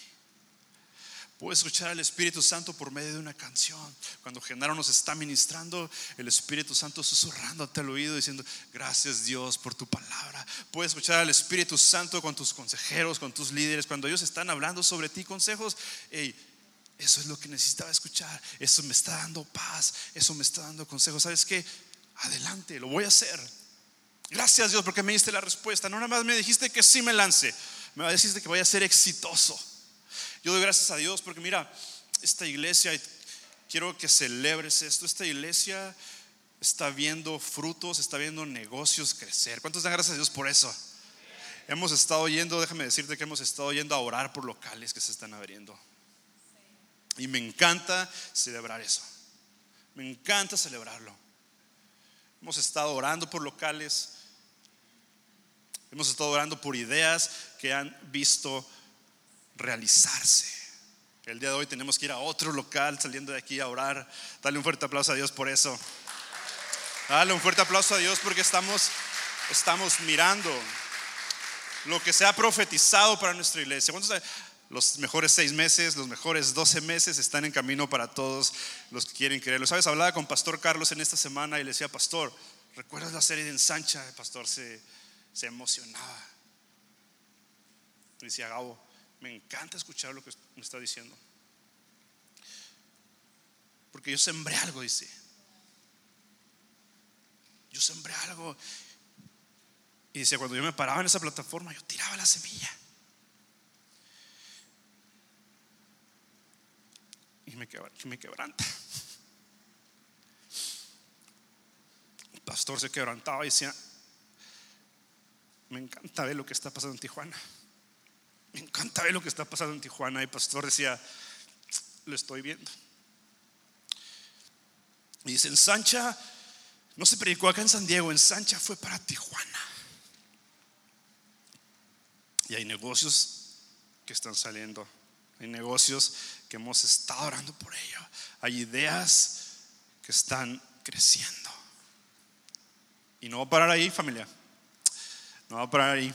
Puedes escuchar al Espíritu Santo por medio de una canción. Cuando Genaro nos está ministrando, el Espíritu Santo susurrándote al oído diciendo, gracias Dios por tu palabra. Puedes escuchar al Espíritu Santo con tus consejeros, con tus líderes. Cuando ellos están hablando sobre ti consejos, hey, eso es lo que necesitaba escuchar. Eso me está dando paz. Eso me está dando consejo. ¿Sabes qué? Adelante, lo voy a hacer. Gracias Dios porque me diste la respuesta. No nada más me dijiste que sí me lance. Me dijiste que voy a ser exitoso. Yo doy gracias a Dios porque mira, esta iglesia, quiero que celebres esto. Esta iglesia está viendo frutos, está viendo negocios crecer. ¿Cuántos dan gracias a Dios por eso? Hemos estado yendo, déjame decirte que hemos estado yendo a orar por locales que se están abriendo. Y me encanta celebrar eso. Me encanta celebrarlo. Hemos estado orando por locales. Hemos estado orando por ideas que han visto realizarse. El día de hoy tenemos que ir a otro local saliendo de aquí a orar. Dale un fuerte aplauso a Dios por eso. Dale un fuerte aplauso a Dios porque estamos, estamos mirando lo que se ha profetizado para nuestra iglesia. ¿Cuántos los mejores seis meses, los mejores doce meses están en camino para todos los que quieren creerlo. Sabes, hablaba con Pastor Carlos en esta semana y le decía, Pastor, ¿recuerdas la serie de Ensancha? El pastor se, se emocionaba. Me decía, Gabo, me encanta escuchar lo que me está diciendo. Porque yo sembré algo, dice. Yo sembré algo Y dice, cuando yo me paraba en esa plataforma, yo tiraba la semilla. Y me, quebranta. El pastor se quebrantaba y decía, me encanta ver lo que está pasando en Tijuana. Me encanta ver lo que está pasando en Tijuana. Y el pastor decía, lo estoy viendo. Y dice, en Sancha, no se predicó acá en San Diego, en Sancha fue para Tijuana. Y hay negocios que están saliendo. Hay negocios que hemos estado orando por ello. Hay ideas que están creciendo. Y no va a parar ahí, familia. No va a parar ahí.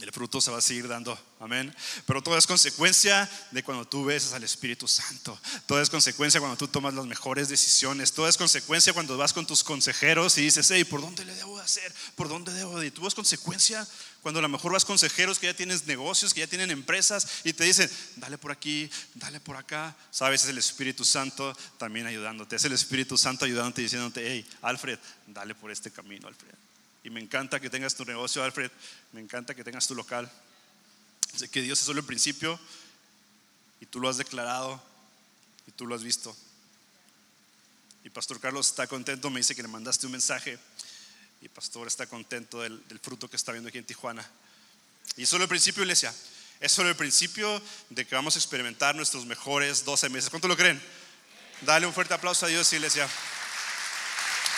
El fruto se va a seguir dando. Amén. Pero todo es consecuencia de cuando tú besas al Espíritu Santo. Todo es consecuencia cuando tú tomas las mejores decisiones. Todo es consecuencia cuando vas con tus consejeros y dices, hey, ¿por dónde le debo de hacer? ¿Por dónde debo de ir? Tú es consecuencia cuando a lo mejor vas consejeros que ya tienes negocios, que ya tienen empresas y te dicen, dale por aquí, dale por acá. Sabes, es el Espíritu Santo también ayudándote. Es el Espíritu Santo ayudándote diciéndote, hey, Alfred, dale por este camino, Alfred. Y me encanta que tengas tu negocio, Alfred. Me encanta que tengas tu local. Sé que Dios es solo el principio y tú lo has declarado y tú lo has visto. Y Pastor Carlos está contento, me dice que le mandaste un mensaje y Pastor está contento del, fruto que está viendo aquí en Tijuana. Y es solo el principio, iglesia. Es solo el principio de que vamos a experimentar nuestros mejores 12 meses. ¿Cuánto lo creen? Dale un fuerte aplauso a Dios, iglesia.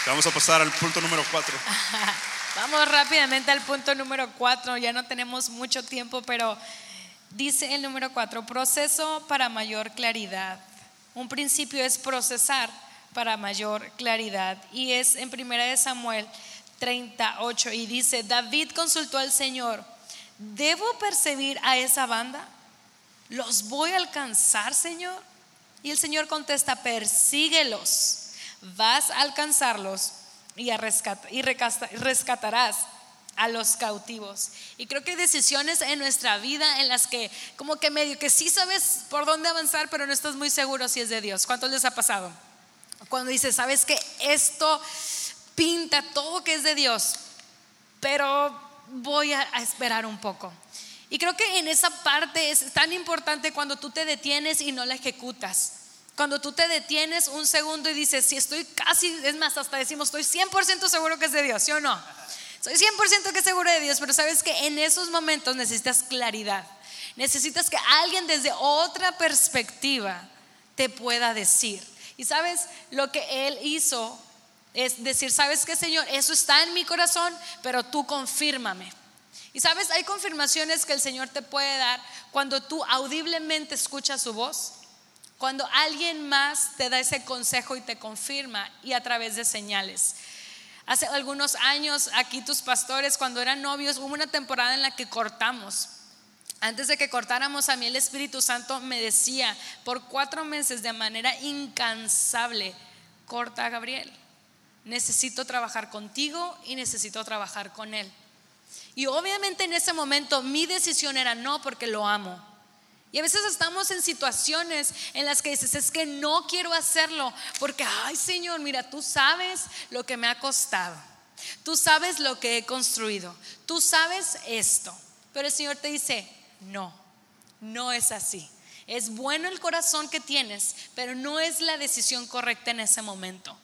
Vamos a pasar al punto número 4.
Vamos rápidamente al punto número cuatro, ya no tenemos mucho tiempo, pero dice el número cuatro, proceso para mayor claridad. Un principio es procesar para mayor claridad y es en primera de Samuel 38 y dice, David consultó al Señor, ¿debo percibir a esa banda? ¿Los voy a alcanzar, Señor? Y el Señor contesta, persíguelos, vas a alcanzarlos y, a y rescatarás a los cautivos. Y creo que hay decisiones en nuestra vida en las que como que medio que sí sabes por dónde avanzar, pero no estás muy seguro si es de Dios. ¿Cuántos les ha pasado? Cuando dices, sabes que esto pinta todo que es de Dios, pero voy a esperar un poco. Y creo que en esa parte es tan importante cuando tú te detienes y no la ejecutas. Cuando tú te detienes un segundo y dices, si estoy casi, es más, hasta decimos, estoy 100% seguro que es de Dios, ¿sí o no? Soy 100% que seguro de Dios, pero sabes que en esos momentos necesitas claridad. Necesitas que alguien desde otra perspectiva te pueda decir. Y sabes, lo que Él hizo es decir, sabes que Señor, eso está en mi corazón, pero tú confírmame. Y sabes, hay confirmaciones que el Señor te puede dar cuando tú audiblemente escuchas su voz cuando alguien más te da ese consejo y te confirma y a través de señales. Hace algunos años aquí tus pastores cuando eran novios hubo una temporada en la que cortamos. Antes de que cortáramos a mí el Espíritu Santo me decía por cuatro meses de manera incansable, corta Gabriel, necesito trabajar contigo y necesito trabajar con él. Y obviamente en ese momento mi decisión era no porque lo amo y a veces estamos en situaciones en las que dices, es que no quiero hacerlo, porque, ay Señor, mira, tú sabes lo que me ha costado, tú sabes lo que he construido, tú sabes esto. Pero el Señor te dice, no, no es así. Es bueno el corazón que tienes, pero no es la decisión correcta en ese momento.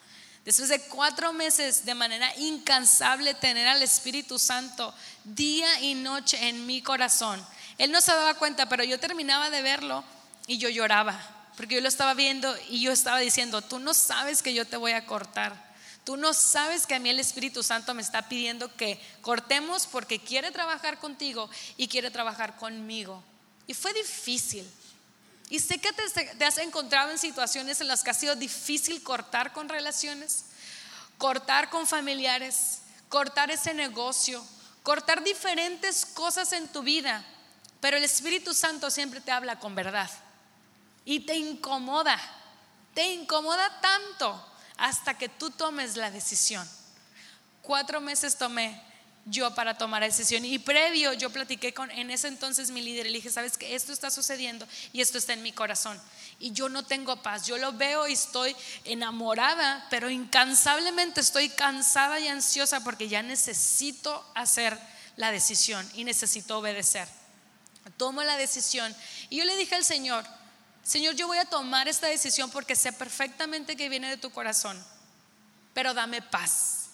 Después de cuatro meses de manera incansable tener al Espíritu Santo día y noche en mi corazón, él no se daba cuenta, pero yo terminaba de verlo y yo lloraba, porque yo lo estaba viendo y yo estaba diciendo, tú no sabes que yo te voy a cortar. Tú no sabes que a mí el Espíritu Santo me está pidiendo que cortemos porque quiere trabajar contigo y quiere trabajar conmigo. Y fue difícil. Y sé que te, has encontrado en situaciones en las que ha sido difícil cortar con relaciones, cortar con familiares, cortar ese negocio, cortar diferentes cosas en tu vida pero el Espíritu Santo siempre te habla con verdad y te incomoda, te incomoda tanto hasta que tú tomes la decisión. Cuatro meses tomé yo para tomar decisión. Y previo yo platiqué con en ese entonces mi líder y dije, sabes que esto está sucediendo y esto está en mi corazón. Y yo no tengo paz. Yo lo veo y estoy enamorada, pero incansablemente estoy cansada y ansiosa porque ya necesito hacer la decisión y necesito obedecer. Tomo la decisión. Y yo le dije al Señor, Señor, yo voy a tomar esta decisión porque sé perfectamente que viene de tu corazón, pero dame paz.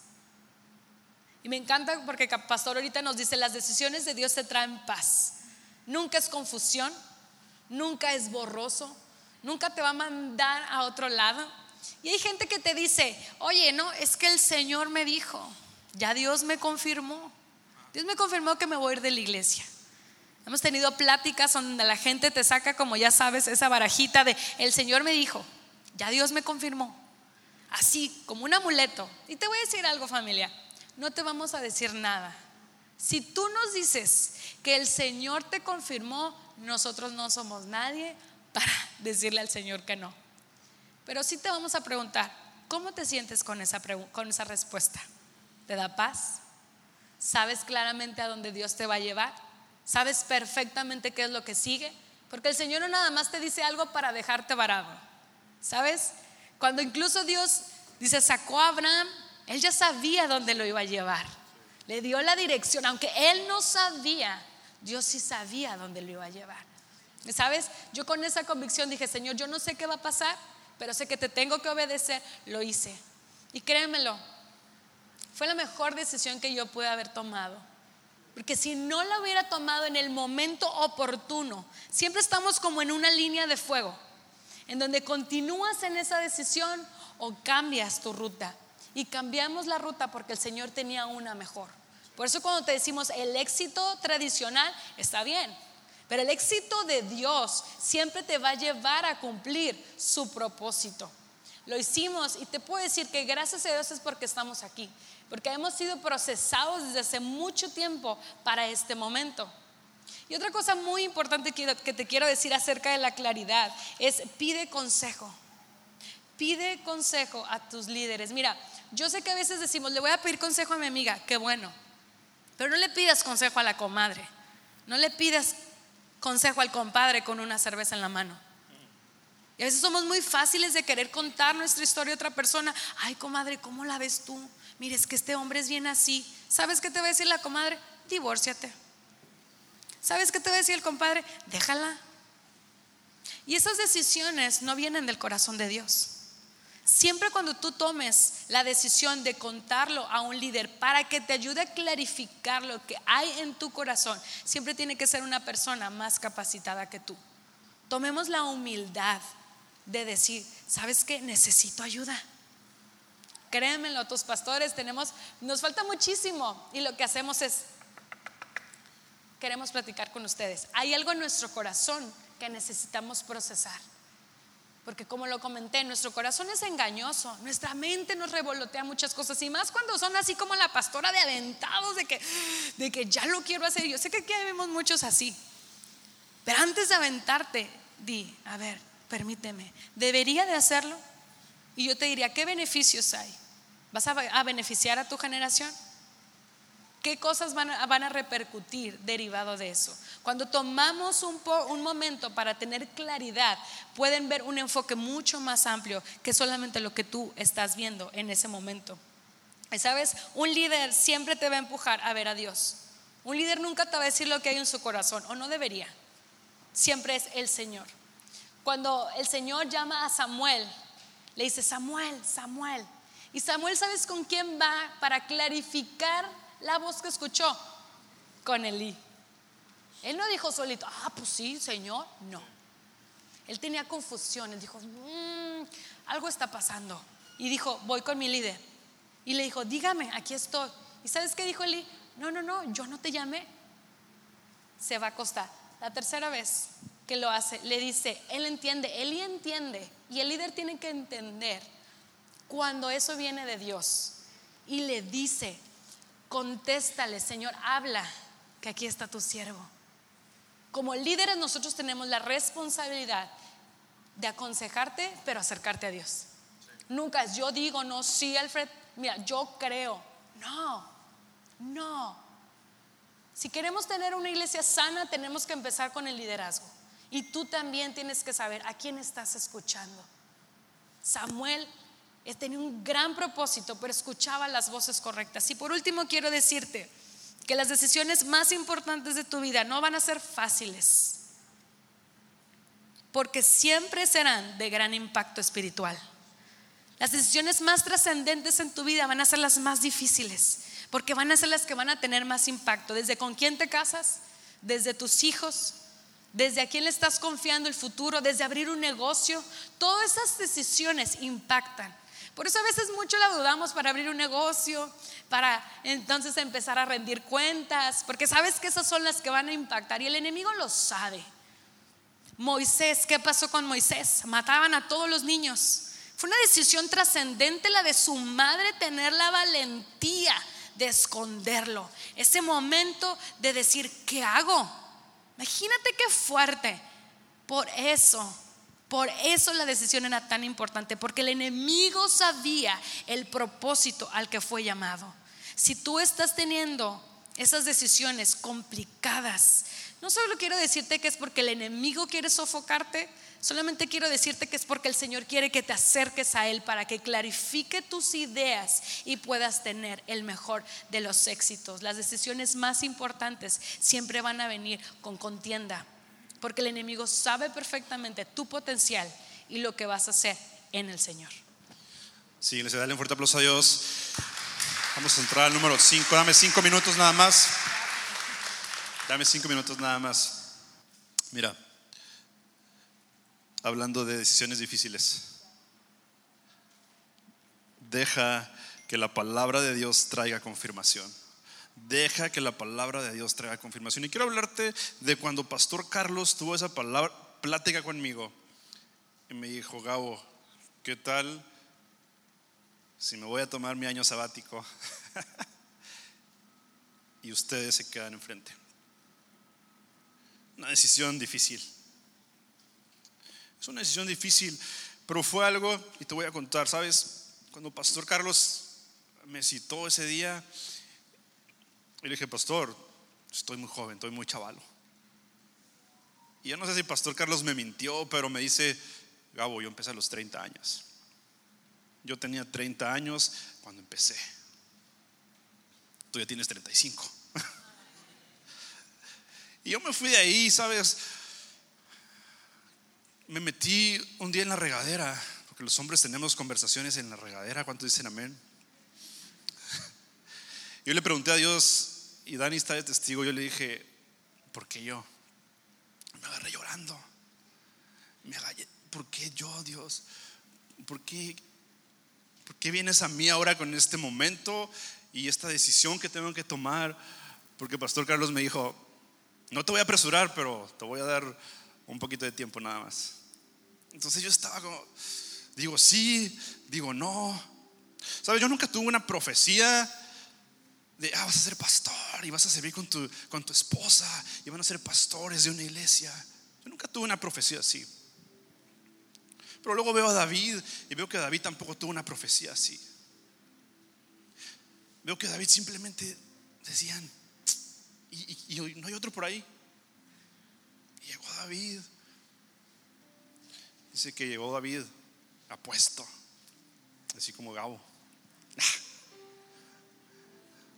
Y me encanta porque pastor ahorita nos dice, las decisiones de Dios te traen paz. Nunca es confusión, nunca es borroso, nunca te va a mandar a otro lado. Y hay gente que te dice, oye, no, es que el Señor me dijo, ya Dios me confirmó. Dios me confirmó que me voy a ir de la iglesia. Hemos tenido pláticas donde la gente te saca, como ya sabes, esa barajita de, el Señor me dijo, ya Dios me confirmó. Así, como un amuleto. Y te voy a decir algo familia no te vamos a decir nada. Si tú nos dices que el Señor te confirmó, nosotros no somos nadie para decirle al Señor que no. Pero sí te vamos a preguntar, ¿cómo te sientes con esa, con esa respuesta? ¿Te da paz? ¿Sabes claramente a dónde Dios te va a llevar? ¿Sabes perfectamente qué es lo que sigue? Porque el Señor no nada más te dice algo para dejarte varado. ¿Sabes? Cuando incluso Dios dice, sacó a Abraham él ya sabía dónde lo iba a llevar. Le dio la dirección, aunque él no sabía, Dios sí sabía dónde lo iba a llevar. ¿Sabes? Yo con esa convicción dije, Señor, yo no sé qué va a pasar, pero sé que te tengo que obedecer. Lo hice. Y créemelo, fue la mejor decisión que yo pude haber tomado. Porque si no la hubiera tomado en el momento oportuno, siempre estamos como en una línea de fuego, en donde continúas en esa decisión o cambias tu ruta y cambiamos la ruta porque el Señor tenía una mejor. Por eso cuando te decimos el éxito tradicional está bien, pero el éxito de Dios siempre te va a llevar a cumplir su propósito. Lo hicimos y te puedo decir que gracias a Dios es porque estamos aquí, porque hemos sido procesados desde hace mucho tiempo para este momento. Y otra cosa muy importante que te quiero decir acerca de la claridad es pide consejo. Pide consejo a tus líderes. Mira, yo sé que a veces decimos, le voy a pedir consejo a mi amiga, qué bueno, pero no le pidas consejo a la comadre, no le pidas consejo al compadre con una cerveza en la mano. Y a veces somos muy fáciles de querer contar nuestra historia a otra persona. Ay, comadre, ¿cómo la ves tú? Mire, es que este hombre es bien así. ¿Sabes qué te va a decir la comadre? Divórciate. ¿Sabes qué te va a decir el compadre? Déjala. Y esas decisiones no vienen del corazón de Dios. Siempre cuando tú tomes la decisión de contarlo a un líder para que te ayude a clarificar lo que hay en tu corazón, siempre tiene que ser una persona más capacitada que tú. Tomemos la humildad de decir, ¿sabes qué? Necesito ayuda. Créanmelo, tus pastores tenemos, nos falta muchísimo y lo que hacemos es, queremos platicar con ustedes. Hay algo en nuestro corazón que necesitamos procesar. Porque como lo comenté, nuestro corazón es engañoso, nuestra mente nos revolotea muchas cosas y más cuando son así como la pastora de aventados de que, de que ya lo quiero hacer. Yo sé que aquí vemos muchos así. Pero antes de aventarte, di, a ver, permíteme, ¿debería de hacerlo? Y yo te diría, ¿qué beneficios hay? ¿Vas a, beneficiar a tu generación? ¿Qué cosas van a, repercutir derivado de eso? Cuando tomamos un, un momento para tener claridad, pueden ver un enfoque mucho más amplio que solamente lo que tú estás viendo en ese momento. ¿Sabes? Un líder siempre te va a empujar a ver a Dios. Un líder nunca te va a decir lo que hay en su corazón, o no debería. Siempre es el Señor. Cuando el Señor llama a Samuel, le dice, Samuel, Samuel. Y Samuel, ¿sabes con quién va para clarificar la voz que escuchó con Elí. Él no dijo solito, ah, pues sí, Señor, no. Él tenía confusión, él dijo, mm, algo está pasando. Y dijo, voy con mi líder. Y le dijo, dígame, aquí estoy. ¿Y sabes qué dijo Elí? No, no, no, yo no te llamé. Se va a acostar. La tercera vez que lo hace, le dice, él entiende, Elí entiende. Y el líder tiene que entender cuando eso viene de Dios. Y le dice, contéstale, Señor, habla, que aquí está tu siervo. Como líderes nosotros tenemos la responsabilidad de aconsejarte, pero acercarte a Dios. Nunca es yo digo, no, sí, Alfred, mira, yo creo. No, No. Si queremos tener una iglesia sana, tenemos que empezar con el liderazgo. Y tú también tienes que saber a quién estás escuchando. Samuel tenía un gran propósito, pero escuchaba las voces correctas. Y por último quiero decirte que las decisiones más importantes de tu vida no van a ser fáciles, porque siempre serán de gran impacto espiritual. Las decisiones más trascendentes en tu vida van a ser las más difíciles, porque van a ser las que van a tener más impacto. Desde con quién te casas, desde tus hijos, desde a quién le estás confiando el futuro, desde abrir un negocio. Todas esas decisiones impactan. Por eso a veces mucho la dudamos para abrir un negocio, para entonces empezar a rendir cuentas, porque sabes que esas son las que van a impactar y el enemigo lo sabe. Moisés, ¿qué pasó con Moisés? Mataban a todos los niños. Fue una decisión trascendente la de su madre tener la valentía de esconderlo. Ese momento de decir, ¿qué hago? Imagínate qué fuerte. Por eso, por eso la decisión era tan importante, porque el enemigo sabía el propósito al que fue llamado. Si tú estás teniendo esas decisiones complicadas, no solo quiero decirte que es porque el enemigo quiere sofocarte, Solamente quiero decirte que es porque el Señor quiere que te acerques a Él para que clarifique tus ideas y puedas tener el mejor de los éxitos. Las decisiones más importantes siempre van a venir con contienda, porque el enemigo sabe perfectamente tu potencial y lo que vas a hacer en el Señor.
Sí, les dale un fuerte aplauso a Dios. Vamos a entrar al número 5. Dame cinco minutos nada más. Dame cinco minutos nada más. Mira hablando de decisiones difíciles. Deja que la palabra de Dios traiga confirmación. Deja que la palabra de Dios traiga confirmación. Y quiero hablarte de cuando Pastor Carlos tuvo esa palabra, plática conmigo. Y me dijo, Gabo, ¿qué tal si me voy a tomar mi año sabático? y ustedes se quedan enfrente. Una decisión difícil. Es una decisión difícil, pero fue algo, y te voy a contar, ¿sabes? Cuando Pastor Carlos me citó ese día, y le dije, Pastor, estoy muy joven, estoy muy chavalo. Y yo no sé si Pastor Carlos me mintió, pero me dice, Gabo, yo empecé a los 30 años. Yo tenía 30 años cuando empecé. Tú ya tienes 35. y yo me fui de ahí, ¿sabes? me metí un día en la regadera, porque los hombres tenemos conversaciones en la regadera, ¿cuántos dicen amén? Yo le pregunté a Dios, y Dani está de testigo, yo le dije, ¿por qué yo? Me agarré llorando. Me agarré, ¿por qué yo, Dios? ¿Por qué, ¿Por qué vienes a mí ahora con este momento y esta decisión que tengo que tomar? Porque Pastor Carlos me dijo, no te voy a apresurar, pero te voy a dar un poquito de tiempo nada más. Entonces yo estaba como, digo sí, digo no. ¿Sabes? Yo nunca tuve una profecía de, ah, vas a ser pastor y vas a servir con tu, con tu esposa y van a ser pastores de una iglesia. Yo nunca tuve una profecía así. Pero luego veo a David y veo que David tampoco tuvo una profecía así. Veo que David simplemente decían, y, no hay otro por ahí. Llegó David Dice que llegó David apuesto, así como Gabo.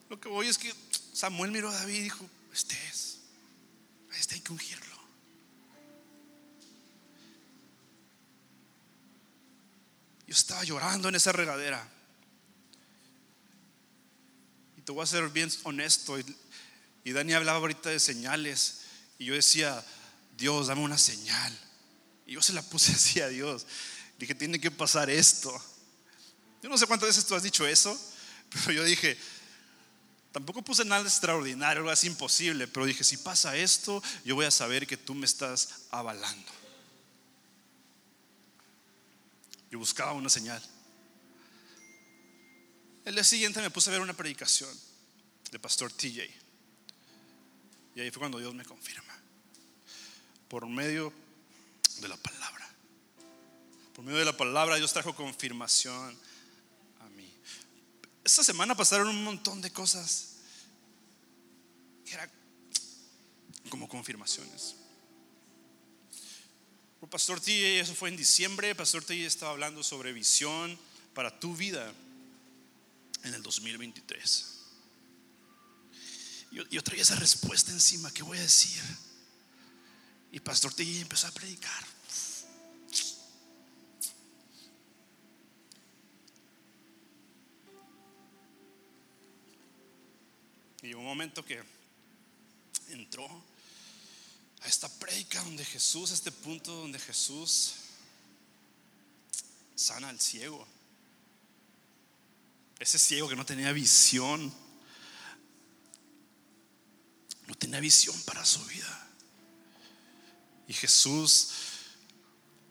Lo que voy es que Samuel miró a David y dijo, este es, este hay que ungirlo. Yo estaba llorando en esa regadera. Y te voy a ser bien honesto. Y Dani hablaba ahorita de señales. Y yo decía, Dios, dame una señal. Y yo se la puse así a Dios. Dije, tiene que pasar esto. Yo no sé cuántas veces tú has dicho eso, pero yo dije, tampoco puse nada extraordinario, algo así imposible, pero dije, si pasa esto, yo voy a saber que tú me estás avalando. Yo buscaba una señal. El día siguiente me puse a ver una predicación de Pastor TJ. Y ahí fue cuando Dios me confirma. Por medio de la palabra. Por medio de la palabra Dios trajo confirmación. Esta semana pasaron un montón de cosas que era como confirmaciones. Pastor T, eso fue en diciembre, Pastor T estaba hablando sobre visión para tu vida en el 2023. Yo, yo traía esa respuesta encima, ¿qué voy a decir? Y Pastor T empezó a predicar. Y un momento que entró a esta predica donde Jesús, a este punto donde Jesús sana al ciego. Ese ciego que no tenía visión, no tenía visión para su vida. Y Jesús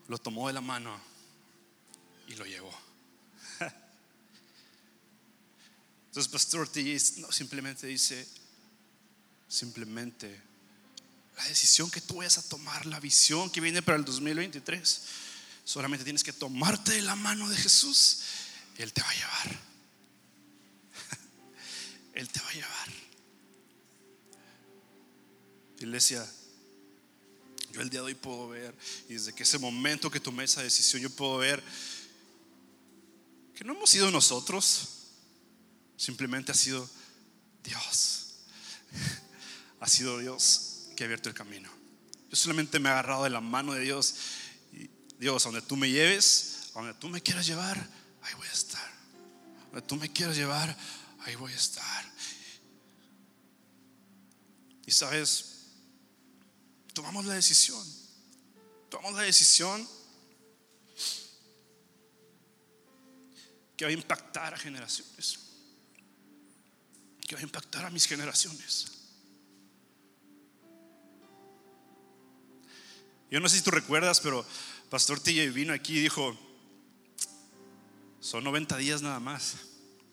lo tomó de la mano y lo llevó. Entonces, Pastor T no, simplemente dice, simplemente la decisión que tú vayas a tomar, la visión que viene para el 2023, solamente tienes que tomarte de la mano de Jesús. Él te va a llevar. Él te va a llevar. Iglesia, yo el día de hoy puedo ver, y desde que ese momento que tomé esa decisión, yo puedo ver que no hemos sido nosotros, simplemente ha sido Dios. Ha sido Dios que ha abierto el camino. Yo solamente me he agarrado de la mano de Dios. Y Dios, donde tú me lleves, a donde tú me quieras llevar, ahí voy a estar. Donde tú me quieras llevar, ahí voy a estar. Y sabes, tomamos la decisión. Tomamos la decisión que va a impactar a generaciones. Que va a impactar a mis generaciones. Yo no sé si tú recuerdas, pero Pastor TJ vino aquí y dijo, son 90 días nada más.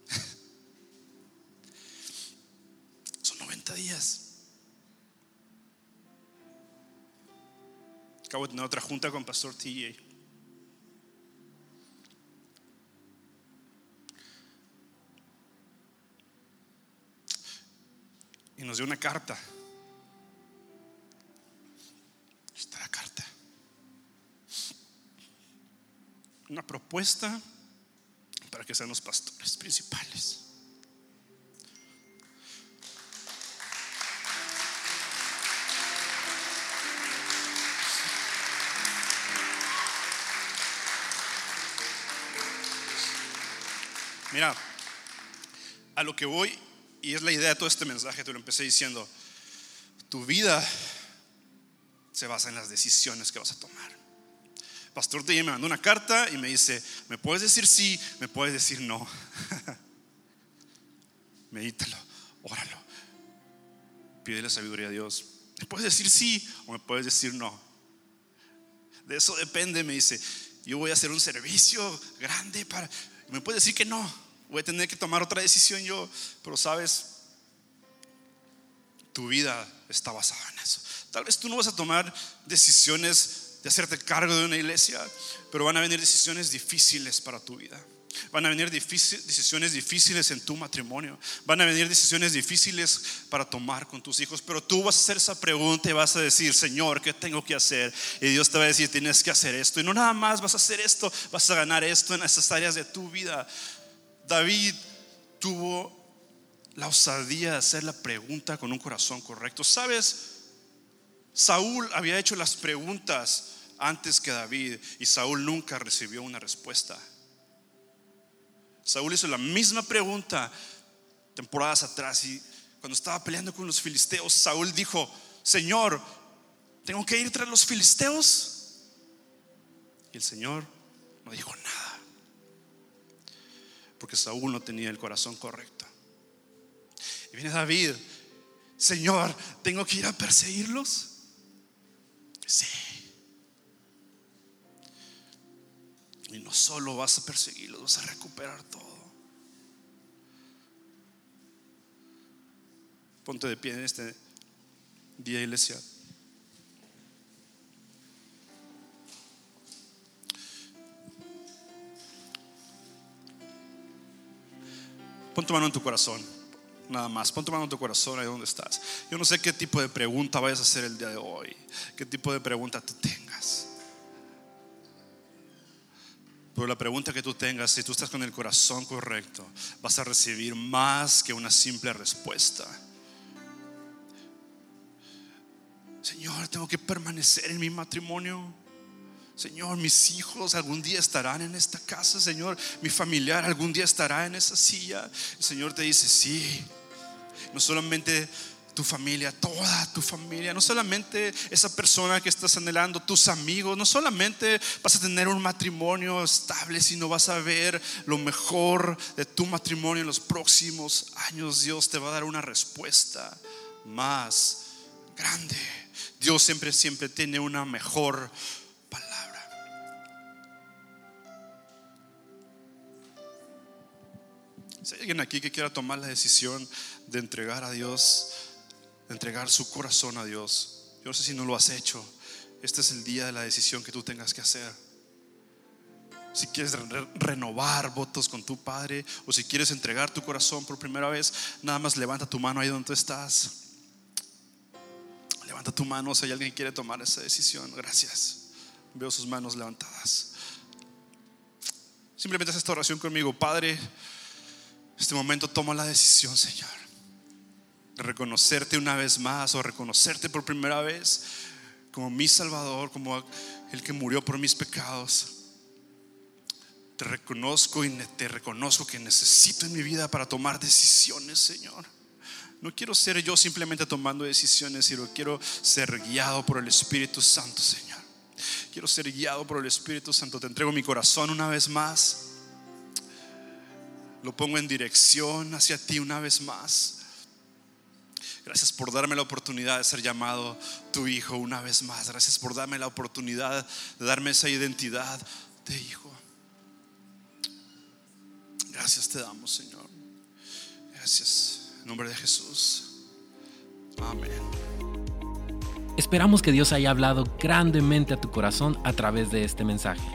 son 90 días. Acabo de tener otra junta con Pastor TJ. Y nos dio una carta. Está la carta. Una propuesta para que sean los pastores principales. Mira, a lo que voy, y es la idea de todo este mensaje, te lo empecé diciendo, tu vida se basa en las decisiones que vas a tomar. Pastor te me mandó una carta y me dice, me puedes decir sí, me puedes decir no. Medítalo, óralo. Pídele sabiduría a Dios. Me puedes decir sí o me puedes decir no. De eso depende, me dice. Yo voy a hacer un servicio grande para... Me puedes decir que no voy a tener que tomar otra decisión yo, pero sabes, tu vida está basada en eso. Tal vez tú no vas a tomar decisiones de hacerte cargo de una iglesia, pero van a venir decisiones difíciles para tu vida. Van a venir decisiones difíciles en tu matrimonio. Van a venir decisiones difíciles para tomar con tus hijos. Pero tú vas a hacer esa pregunta y vas a decir, Señor, ¿qué tengo que hacer? Y Dios te va a decir, tienes que hacer esto. Y no nada más vas a hacer esto, vas a ganar esto en esas áreas de tu vida. David tuvo la osadía de hacer la pregunta con un corazón correcto. ¿Sabes? Saúl había hecho las preguntas antes que David y Saúl nunca recibió una respuesta. Saúl hizo la misma pregunta temporadas atrás y cuando estaba peleando con los filisteos, Saúl dijo, Señor, ¿tengo que ir tras los filisteos? Y el Señor no dijo nada porque Saúl no tenía el corazón correcto. Y viene David, Señor, ¿tengo que ir a perseguirlos? Sí. Y no solo vas a perseguirlos, vas a recuperar todo. Ponte de pie en este día, iglesia. Pon tu mano en tu corazón. Nada más, pon tu mano en tu corazón ahí donde estás. Yo no sé qué tipo de pregunta vayas a hacer el día de hoy, qué tipo de pregunta tú tengas. Pero la pregunta que tú tengas, si tú estás con el corazón correcto, vas a recibir más que una simple respuesta. Señor, tengo que permanecer en mi matrimonio. Señor, mis hijos algún día estarán en esta casa, Señor. Mi familiar algún día estará en esa silla. El Señor te dice, sí. No solamente tu familia, toda tu familia, no solamente esa persona que estás anhelando, tus amigos, no solamente vas a tener un matrimonio estable, sino vas a ver lo mejor de tu matrimonio en los próximos años. Dios te va a dar una respuesta más grande. Dios siempre, siempre tiene una mejor Si hay alguien aquí que quiera tomar la decisión de entregar a Dios, de entregar su corazón a Dios, yo no sé si no lo has hecho. Este es el día de la decisión que tú tengas que hacer. Si quieres renovar votos con tu Padre o si quieres entregar tu corazón por primera vez, nada más levanta tu mano ahí donde tú estás. Levanta tu mano si hay alguien que quiere tomar esa decisión. Gracias. Veo sus manos levantadas. Simplemente haz esta oración conmigo, Padre este momento toma la decisión, Señor, de reconocerte una vez más o reconocerte por primera vez como mi Salvador, como el que murió por mis pecados. Te reconozco y te reconozco que necesito en mi vida para tomar decisiones, Señor. No quiero ser yo simplemente tomando decisiones, sino quiero ser guiado por el Espíritu Santo, Señor. Quiero ser guiado por el Espíritu Santo. Te entrego mi corazón una vez más lo pongo en dirección hacia ti una vez más. Gracias por darme la oportunidad de ser llamado tu hijo una vez más. Gracias por darme la oportunidad de darme esa identidad de hijo. Gracias te damos, Señor. Gracias. En nombre de Jesús. Amén.
Esperamos que Dios haya hablado grandemente a tu corazón a través de este mensaje.